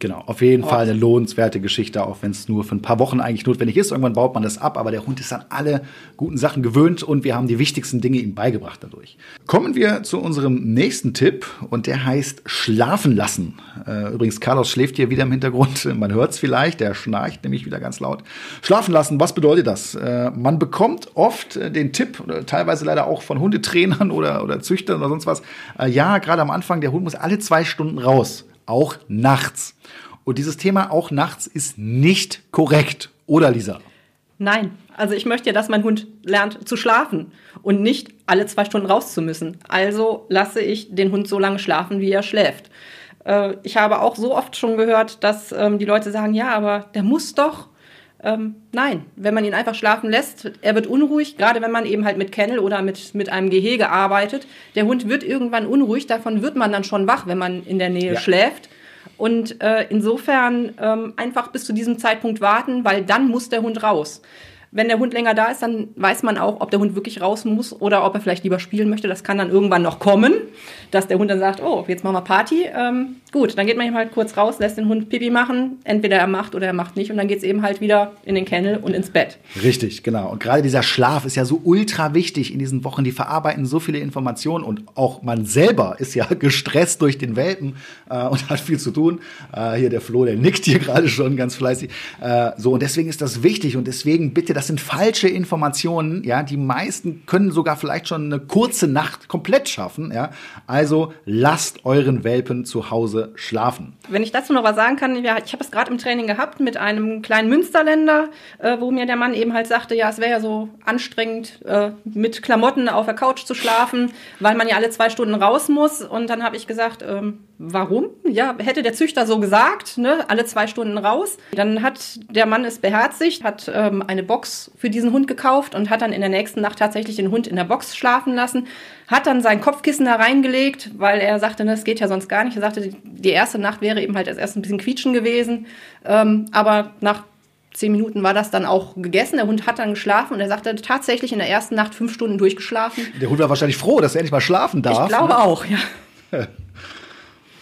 [SPEAKER 1] Genau, auf jeden Fall eine lohnenswerte Geschichte, auch wenn es nur für ein paar Wochen eigentlich notwendig ist. Irgendwann baut man das ab, aber der Hund ist an alle guten Sachen gewöhnt und wir haben die wichtigsten Dinge ihm beigebracht dadurch. Kommen wir zu unserem nächsten Tipp und der heißt Schlafen lassen. Äh, übrigens, Carlos schläft hier wieder im Hintergrund. Man hört es vielleicht, der schnarcht nämlich wieder ganz laut. Schlafen lassen, was bedeutet das? Äh, man bekommt oft äh, den Tipp, teilweise leider auch von Hundetrainern oder, oder Züchtern oder sonst was. Ja, gerade am Anfang, der Hund muss alle zwei Stunden raus auch nachts. Und dieses Thema auch nachts ist nicht korrekt, oder Lisa?
[SPEAKER 3] Nein, also ich möchte ja, dass mein Hund lernt zu schlafen und nicht alle zwei Stunden raus zu müssen. Also lasse ich den Hund so lange schlafen, wie er schläft. Äh, ich habe auch so oft schon gehört, dass ähm, die Leute sagen, ja, aber der muss doch. Ähm, nein, wenn man ihn einfach schlafen lässt, er wird unruhig, gerade wenn man eben halt mit Kennel oder mit, mit einem Gehege arbeitet. Der Hund wird irgendwann unruhig, davon wird man dann schon wach, wenn man in der Nähe ja. schläft. Und äh, insofern ähm, einfach bis zu diesem Zeitpunkt warten, weil dann muss der Hund raus. Wenn der Hund länger da ist, dann weiß man auch, ob der Hund wirklich raus muss oder ob er vielleicht lieber spielen möchte. Das kann dann irgendwann noch kommen, dass der Hund dann sagt, oh, jetzt machen wir Party. Ähm, gut, dann geht man eben halt kurz raus, lässt den Hund Pipi machen. Entweder er macht oder er macht nicht. Und dann geht es eben halt wieder in den Kennel und ins Bett.
[SPEAKER 1] Richtig, genau. Und gerade dieser Schlaf ist ja so ultra wichtig in diesen Wochen. Die verarbeiten so viele Informationen und auch man selber ist ja gestresst durch den Welpen äh, und hat viel zu tun. Äh, hier der Flo, der nickt hier gerade schon ganz fleißig. Äh, so, und deswegen ist das wichtig und deswegen bitte das sind falsche Informationen. Ja, die meisten können sogar vielleicht schon eine kurze Nacht komplett schaffen. Ja, also lasst euren Welpen zu Hause schlafen.
[SPEAKER 3] Wenn ich dazu noch was sagen kann, ja, ich habe es gerade im Training gehabt mit einem kleinen Münsterländer, äh, wo mir der Mann eben halt sagte, ja, es wäre ja so anstrengend, äh, mit Klamotten auf der Couch zu schlafen, weil man ja alle zwei Stunden raus muss. Und dann habe ich gesagt, ähm, warum? Ja, hätte der Züchter so gesagt, ne, alle zwei Stunden raus. Dann hat der Mann es beherzigt, hat ähm, eine Box für diesen Hund gekauft und hat dann in der nächsten Nacht tatsächlich den Hund in der Box schlafen lassen, hat dann sein Kopfkissen da reingelegt, weil er sagte, das geht ja sonst gar nicht. Er sagte, die erste Nacht wäre eben halt erst ein bisschen quietschen gewesen, ähm, aber nach zehn Minuten war das dann auch gegessen. Der Hund hat dann geschlafen und er sagte tatsächlich in der ersten Nacht fünf Stunden durchgeschlafen.
[SPEAKER 1] Der Hund war wahrscheinlich froh, dass er endlich mal schlafen darf.
[SPEAKER 3] Ich glaube
[SPEAKER 1] ne?
[SPEAKER 3] auch, ja.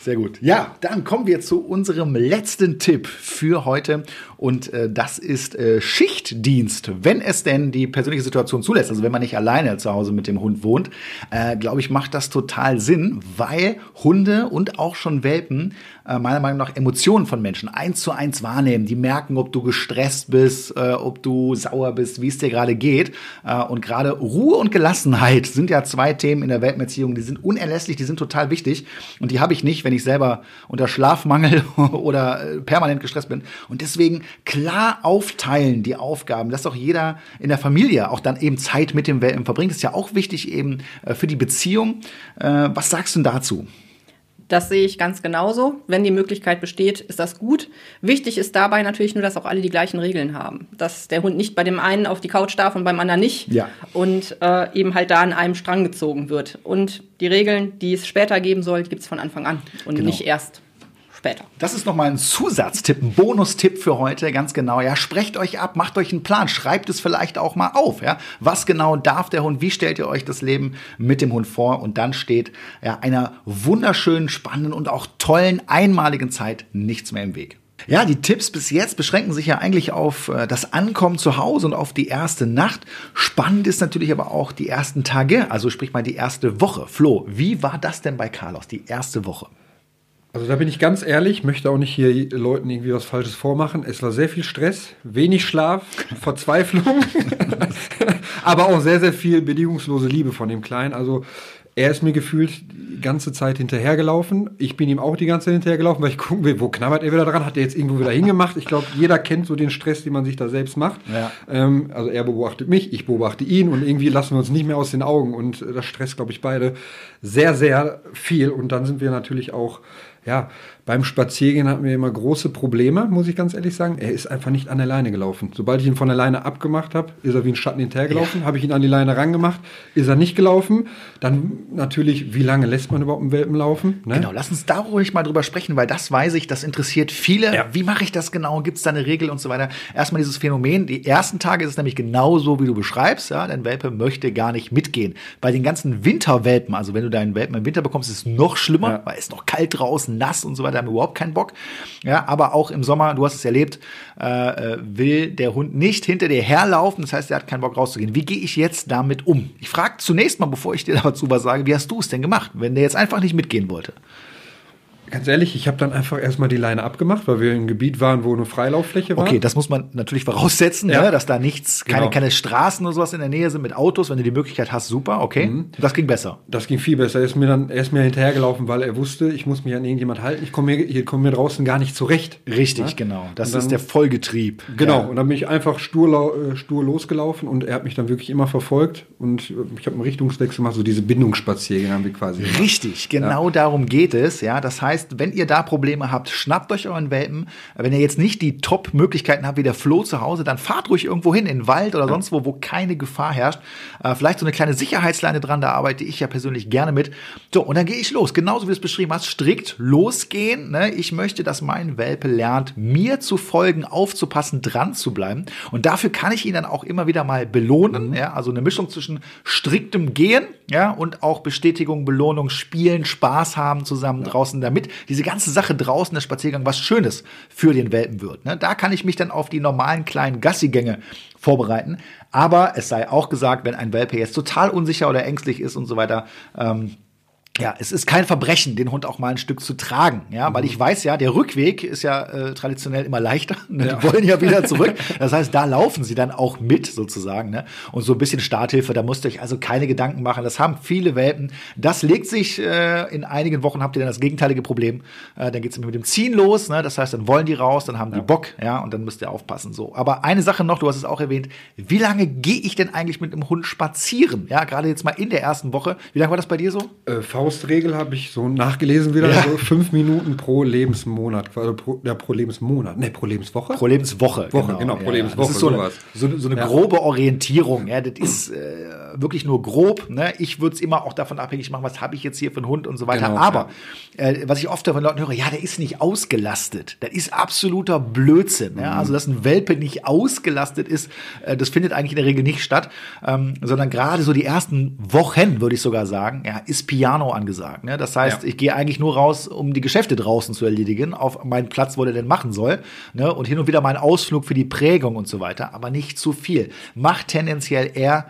[SPEAKER 1] Sehr gut. Ja, dann kommen wir zu unserem letzten Tipp für heute. Und äh, das ist äh, Schichtdienst, wenn es denn die persönliche Situation zulässt. Also wenn man nicht alleine zu Hause mit dem Hund wohnt, äh, glaube ich, macht das total Sinn, weil Hunde und auch schon Welpen äh, meiner Meinung nach Emotionen von Menschen eins zu eins wahrnehmen. Die merken, ob du gestresst bist, äh, ob du sauer bist, wie es dir gerade geht. Äh, und gerade Ruhe und Gelassenheit sind ja zwei Themen in der Welpenbeziehung, die sind unerlässlich, die sind total wichtig. Und die habe ich nicht, wenn ich selber unter Schlafmangel oder äh, permanent gestresst bin. Und deswegen klar aufteilen die Aufgaben, dass auch jeder in der Familie auch dann eben Zeit mit dem Welpen verbringt. Das ist ja auch wichtig eben äh, für die Beziehung. Äh, was sagst du dazu?
[SPEAKER 3] Das sehe ich ganz genauso. Wenn die Möglichkeit besteht, ist das gut. Wichtig ist dabei natürlich nur, dass auch alle die gleichen Regeln haben. Dass der Hund nicht bei dem einen auf die Couch darf und beim anderen nicht.
[SPEAKER 1] Ja.
[SPEAKER 3] Und äh, eben halt da an einem Strang gezogen wird. Und die Regeln, die es später geben soll, gibt es von Anfang an und genau. nicht erst später.
[SPEAKER 1] Das ist nochmal ein Zusatztipp, ein Bonustipp für heute, ganz genau. Ja, sprecht euch ab, macht euch einen Plan, schreibt es vielleicht auch mal auf. Ja, was genau darf der Hund? Wie stellt ihr euch das Leben mit dem Hund vor? Und dann steht ja einer wunderschönen, spannenden und auch tollen einmaligen Zeit nichts mehr im Weg. Ja, die Tipps bis jetzt beschränken sich ja eigentlich auf äh, das Ankommen zu Hause und auf die erste Nacht. Spannend ist natürlich aber auch die ersten Tage, also sprich mal die erste Woche. Flo, wie war das denn bei Carlos, die erste Woche?
[SPEAKER 2] Also da bin ich ganz ehrlich, möchte auch nicht hier Leuten irgendwie was Falsches vormachen. Es war sehr viel Stress, wenig Schlaf, Verzweiflung, aber auch sehr, sehr viel bedingungslose Liebe von dem Kleinen. Also er ist mir gefühlt die ganze Zeit hinterhergelaufen. Ich bin ihm auch die ganze Zeit hinterhergelaufen, weil ich gucken will, wo knabbert er wieder dran? Hat er jetzt irgendwo wieder hingemacht? Ich glaube, jeder kennt so den Stress, den man sich da selbst macht.
[SPEAKER 1] Ja.
[SPEAKER 2] Ähm, also er beobachtet mich, ich beobachte ihn und irgendwie lassen wir uns nicht mehr aus den Augen. Und das stresst, glaube ich, beide sehr, sehr viel. Und dann sind wir natürlich auch ja, beim Spaziergehen hatten wir immer große Probleme, muss ich ganz ehrlich sagen. Er ist einfach nicht an der Leine gelaufen. Sobald ich ihn von der Leine abgemacht habe, ist er wie ein Schatten hinterhergelaufen. Ja. Habe ich ihn an die Leine rangemacht, ist er nicht gelaufen. Dann natürlich, wie lange lässt man überhaupt einen Welpen laufen?
[SPEAKER 1] Ne? Genau, lass uns da ruhig mal drüber sprechen, weil das weiß ich, das interessiert viele. Ja. Wie mache ich das genau? Gibt es da eine Regel und so weiter? Erstmal dieses Phänomen. Die ersten Tage ist es nämlich genau so, wie du beschreibst. Ja, dein Welpe möchte gar nicht mitgehen. Bei den ganzen Winterwelpen, also wenn du deinen Welpen im Winter bekommst, ist es noch schlimmer, ja. weil es noch kalt draußen, nass und so weiter, haben überhaupt keinen Bock. Ja, aber auch im Sommer, du hast es erlebt, äh, äh, will der Hund nicht hinter dir herlaufen. Das heißt, er hat keinen Bock rauszugehen. Wie gehe ich jetzt damit um? Ich frage zunächst mal, bevor ich dir dazu was sage, wie hast du es denn gemacht, wenn der jetzt einfach nicht mitgehen wollte?
[SPEAKER 2] Ganz ehrlich, ich habe dann einfach erstmal die Leine abgemacht, weil wir im Gebiet waren, wo eine Freilauffläche war.
[SPEAKER 1] Okay, das muss man natürlich voraussetzen, ja. ne, dass da nichts, keine, genau. keine Straßen oder sowas in der Nähe sind mit Autos. Wenn du die Möglichkeit hast, super, okay. Mhm. Das ging besser.
[SPEAKER 2] Das ging viel besser. Er ist mir dann er ist mir hinterhergelaufen, weil er wusste, ich muss mich an irgendjemand halten. Ich komme hier, hier komme mir draußen gar nicht zurecht.
[SPEAKER 1] Richtig, ja? genau. Das dann, ist der Vollgetrieb.
[SPEAKER 2] Genau. Ja. Und dann bin ich einfach stur, äh, stur losgelaufen und er hat mich dann wirklich immer verfolgt und ich habe einen Richtungswechsel gemacht, so diese Bindungsspaziergänge haben wir quasi.
[SPEAKER 1] Gemacht. Richtig, genau darum geht es. Ja, das heißt, wenn ihr da Probleme habt, schnappt euch euren Welpen. Wenn ihr jetzt nicht die Top-Möglichkeiten habt wie der Flo zu Hause, dann fahrt ruhig irgendwo hin, in den Wald oder sonst wo, wo keine Gefahr herrscht. Äh, vielleicht so eine kleine Sicherheitsleine dran, da arbeite ich ja persönlich gerne mit. So, und dann gehe ich los. Genauso wie du es beschrieben hast, strikt losgehen. Ne? Ich möchte, dass mein Welpe lernt, mir zu folgen, aufzupassen, dran zu bleiben. Und dafür kann ich ihn dann auch immer wieder mal belohnen. Mhm. Ja? Also eine Mischung zwischen striktem Gehen ja? und auch Bestätigung, Belohnung, Spielen, Spaß haben zusammen draußen, damit diese ganze Sache draußen, der Spaziergang, was Schönes für den Welpen wird. Ne? Da kann ich mich dann auf die normalen kleinen Gassigänge vorbereiten. Aber es sei auch gesagt, wenn ein Welpe jetzt total unsicher oder ängstlich ist und so weiter, ähm, ja, es ist kein Verbrechen, den Hund auch mal ein Stück zu tragen, ja, mhm. weil ich weiß ja, der Rückweg ist ja äh, traditionell immer leichter. Ne? Ja. Die wollen ja wieder zurück. Das heißt, da laufen sie dann auch mit sozusagen, ne? Und so ein bisschen Starthilfe, da musst ihr euch also keine Gedanken machen. Das haben viele Welpen. Das legt sich äh, in einigen Wochen habt ihr dann das gegenteilige Problem. Äh, dann geht's mit dem Ziehen los, ne? Das heißt, dann wollen die raus, dann haben die Bock, ja, und dann müsst ihr aufpassen. So, aber eine Sache noch, du hast es auch erwähnt. Wie lange gehe ich denn eigentlich mit dem Hund spazieren? Ja, gerade jetzt mal in der ersten Woche. Wie lange war das bei dir so?
[SPEAKER 2] Äh, Faustregel habe ich so nachgelesen wieder, ja. so fünf Minuten pro Lebensmonat, also pro, ja, pro Lebensmonat, ne, pro Lebenswoche?
[SPEAKER 1] Pro Lebenswoche,
[SPEAKER 2] Woche, genau, genau pro ja. Lebenswoche.
[SPEAKER 1] Das ist so eine, so, so eine ja. grobe Orientierung, ja, das ist äh, wirklich nur grob, ne? Ich würde es immer auch davon abhängig machen, was habe ich jetzt hier für einen Hund und so weiter, genau, aber äh, was ich oft von Leuten höre, ja, der ist nicht ausgelastet, das ist absoluter Blödsinn, mhm. also dass ein Welpe nicht ausgelastet ist, äh, das findet eigentlich in der Regel nicht statt, ähm, sondern gerade so die ersten Wochen, würde ich sogar sagen, ja, ist Piano angesagt gesagt. Ne? Das heißt, ja. ich gehe eigentlich nur raus, um die Geschäfte draußen zu erledigen, auf meinen Platz, wo der denn machen soll. Ne? Und hin und wieder meinen Ausflug für die Prägung und so weiter, aber nicht zu viel. Macht tendenziell eher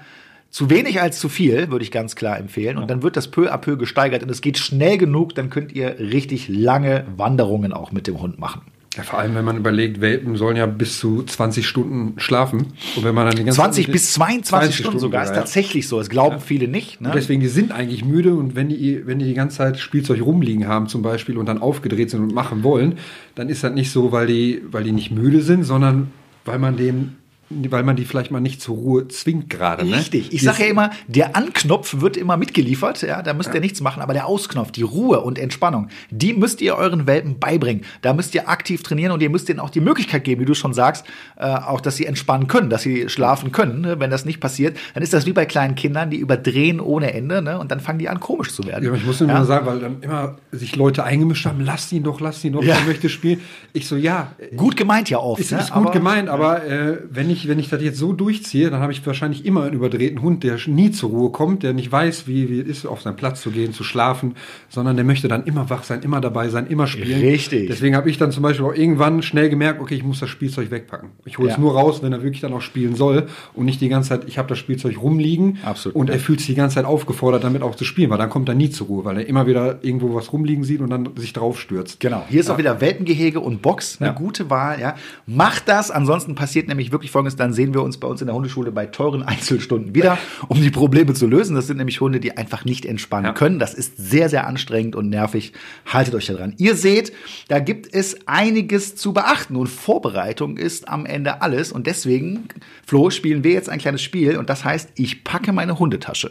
[SPEAKER 1] zu wenig als zu viel, würde ich ganz klar empfehlen. Und dann wird das peu à peu gesteigert und es geht schnell genug, dann könnt ihr richtig lange Wanderungen auch mit dem Hund machen.
[SPEAKER 2] Ja, vor allem, wenn man überlegt, Welpen sollen ja bis zu 20 Stunden schlafen. Und wenn man dann die ganze
[SPEAKER 1] 20 bis 22 20 Stunden, Stunden sogar, ist ja. tatsächlich so. Das glauben ja. viele nicht.
[SPEAKER 2] Ne? Und deswegen, die sind eigentlich müde und wenn die, wenn die die ganze Zeit Spielzeug rumliegen haben zum Beispiel und dann aufgedreht sind und machen wollen, dann ist das nicht so, weil die, weil die nicht müde sind, sondern weil man denen weil man die vielleicht mal nicht zur Ruhe zwingt gerade. Ne?
[SPEAKER 1] Richtig. Ich sage ja immer, der Anknopf wird immer mitgeliefert, ja, da müsst ihr nichts machen, aber der Ausknopf, die Ruhe und Entspannung, die müsst ihr euren Welpen beibringen. Da müsst ihr aktiv trainieren und ihr müsst ihnen auch die Möglichkeit geben, wie du schon sagst, äh, auch, dass sie entspannen können, dass sie schlafen können. Ne? Wenn das nicht passiert, dann ist das wie bei kleinen Kindern, die überdrehen ohne Ende, ne? Und dann fangen die an, komisch zu werden.
[SPEAKER 2] Ja, ich muss nur ja? sagen, weil dann immer sich Leute eingemischt haben, lass ihn doch, lass ihn doch, ja. möchte spielen. Ich so, ja.
[SPEAKER 1] Gut gemeint ja oft.
[SPEAKER 2] Ist, ne? ist gut aber, gemeint, aber äh, wenn ich, wenn ich das jetzt so durchziehe, dann habe ich wahrscheinlich immer einen überdrehten Hund, der nie zur Ruhe kommt, der nicht weiß, wie, wie es ist, auf seinen Platz zu gehen, zu schlafen, sondern der möchte dann immer wach sein, immer dabei sein, immer spielen.
[SPEAKER 1] Richtig.
[SPEAKER 2] Deswegen habe ich dann zum Beispiel auch irgendwann schnell gemerkt, okay, ich muss das Spielzeug wegpacken. Ich hole es ja. nur raus, wenn er wirklich dann auch spielen soll und nicht die ganze Zeit, ich habe das Spielzeug rumliegen
[SPEAKER 1] Absolut.
[SPEAKER 2] und er fühlt sich die ganze Zeit aufgefordert, damit auch zu spielen, weil dann kommt er nie zur Ruhe, weil er immer wieder irgendwo was rumliegen sieht und dann sich drauf stürzt.
[SPEAKER 1] Genau. Hier ist ja. auch wieder Welpengehege und Box, eine ja. gute Wahl. Ja. Macht das, ansonsten passiert nämlich wirklich Folgendes, dann sehen wir uns bei uns in der Hundeschule bei teuren Einzelstunden wieder, um die Probleme zu lösen. Das sind nämlich Hunde, die einfach nicht entspannen ja. können. Das ist sehr, sehr anstrengend und nervig. Haltet euch da dran. Ihr seht, da gibt es einiges zu beachten und Vorbereitung ist am Ende alles. Und deswegen, Flo, spielen wir jetzt ein kleines Spiel und das heißt, ich packe meine Hundetasche.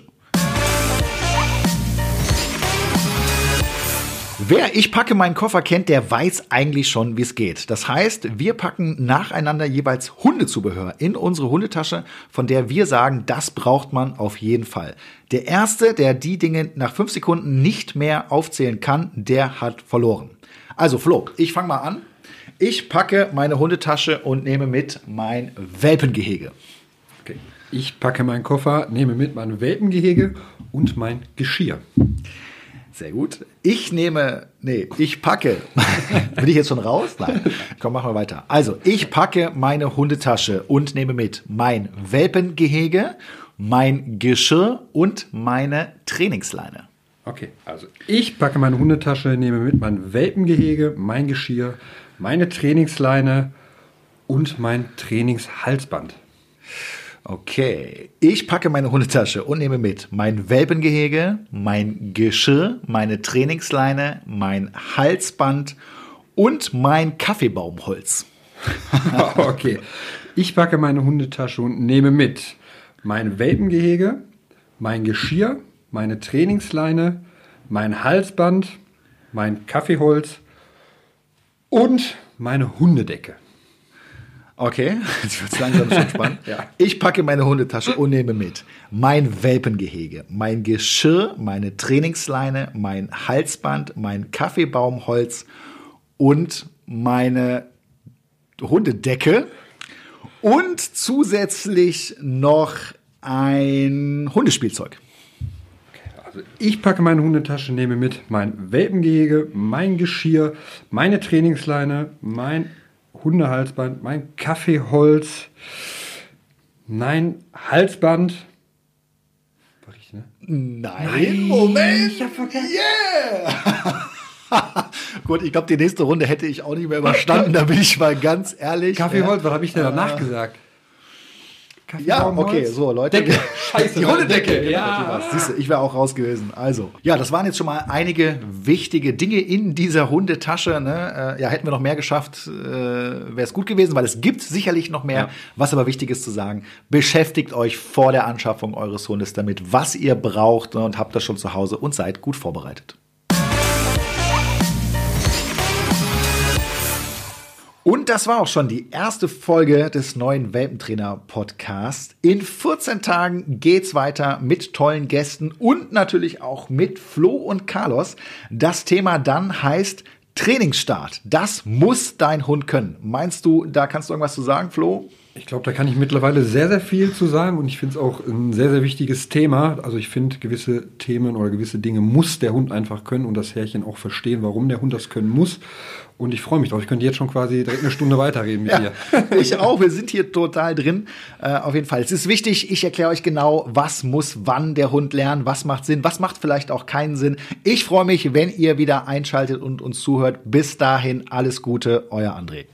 [SPEAKER 1] Wer Ich packe meinen Koffer kennt, der weiß eigentlich schon, wie es geht. Das heißt, wir packen nacheinander jeweils Hundezubehör in unsere Hundetasche, von der wir sagen, das braucht man auf jeden Fall. Der Erste, der die Dinge nach fünf Sekunden nicht mehr aufzählen kann, der hat verloren. Also Flo, ich fange mal an. Ich packe meine Hundetasche und nehme mit mein Welpengehege.
[SPEAKER 2] Okay. Ich packe meinen Koffer, nehme mit mein Welpengehege und mein Geschirr.
[SPEAKER 1] Sehr gut. Ich nehme, nee, ich packe. Bin ich jetzt schon raus? Nein. Komm, machen wir weiter. Also, ich packe meine Hundetasche und nehme mit mein Welpengehege, mein Geschirr und meine Trainingsleine.
[SPEAKER 2] Okay, also ich packe meine Hundetasche, nehme mit mein Welpengehege, mein Geschirr, meine Trainingsleine und mein Trainingshalsband.
[SPEAKER 1] Okay, ich packe meine Hundetasche und nehme mit mein Welpengehege, mein Geschirr, meine Trainingsleine, mein Halsband und mein Kaffeebaumholz.
[SPEAKER 2] okay, ich packe meine Hundetasche und nehme mit mein Welpengehege, mein Geschirr, meine Trainingsleine, mein Halsband, mein Kaffeeholz und meine Hundedecke.
[SPEAKER 1] Okay, jetzt wird es langsam schon spannend. ja. Ich packe meine Hundetasche und nehme mit mein Welpengehege, mein Geschirr, meine Trainingsleine, mein Halsband, mein Kaffeebaumholz und meine Hundedecke und zusätzlich noch ein Hundespielzeug.
[SPEAKER 2] Also ich packe meine Hundetasche, nehme mit mein Welpengehege, mein Geschirr, meine Trainingsleine, mein Hundehalsband, mein Kaffeeholz, nein, Halsband.
[SPEAKER 1] War richtig, ne? Nein, Nein Moment! Ich hab vergessen. Yeah! Gut, ich glaube, die nächste Runde hätte ich auch nicht mehr überstanden, da bin ich mal ganz ehrlich.
[SPEAKER 2] Kaffeeholz, was habe ich denn danach äh, gesagt?
[SPEAKER 1] Ja, okay, so Leute.
[SPEAKER 2] Decke. Scheiße.
[SPEAKER 1] Die Hundedecke. Ja. Siehst du, ich wäre auch raus gewesen. Also, ja, das waren jetzt schon mal einige wichtige Dinge in dieser Hundetasche. Ne? Äh, ja, hätten wir noch mehr geschafft, äh, wäre es gut gewesen, weil es gibt sicherlich noch mehr. Ja. Was aber wichtig ist zu sagen, beschäftigt euch vor der Anschaffung eures Hundes damit, was ihr braucht ne, und habt das schon zu Hause und seid gut vorbereitet. Und das war auch schon die erste Folge des neuen Welpentrainer Podcasts. In 14 Tagen geht's weiter mit tollen Gästen und natürlich auch mit Flo und Carlos. Das Thema dann heißt Trainingsstart. Das muss dein Hund können. Meinst du, da kannst du irgendwas zu sagen, Flo?
[SPEAKER 2] Ich glaube, da kann ich mittlerweile sehr, sehr viel zu sagen und ich finde es auch ein sehr, sehr wichtiges Thema. Also ich finde, gewisse Themen oder gewisse Dinge muss der Hund einfach können und das Härchen auch verstehen, warum der Hund das können muss. Und ich freue mich drauf. Ich könnte jetzt schon quasi direkt eine Stunde weiterreden mit ja, dir.
[SPEAKER 1] ich auch. Wir sind hier total drin. Äh, auf jeden Fall. Es ist wichtig. Ich erkläre euch genau, was muss wann der Hund lernen, was macht Sinn, was macht vielleicht auch keinen Sinn. Ich freue mich, wenn ihr wieder einschaltet und uns zuhört. Bis dahin alles Gute, euer André.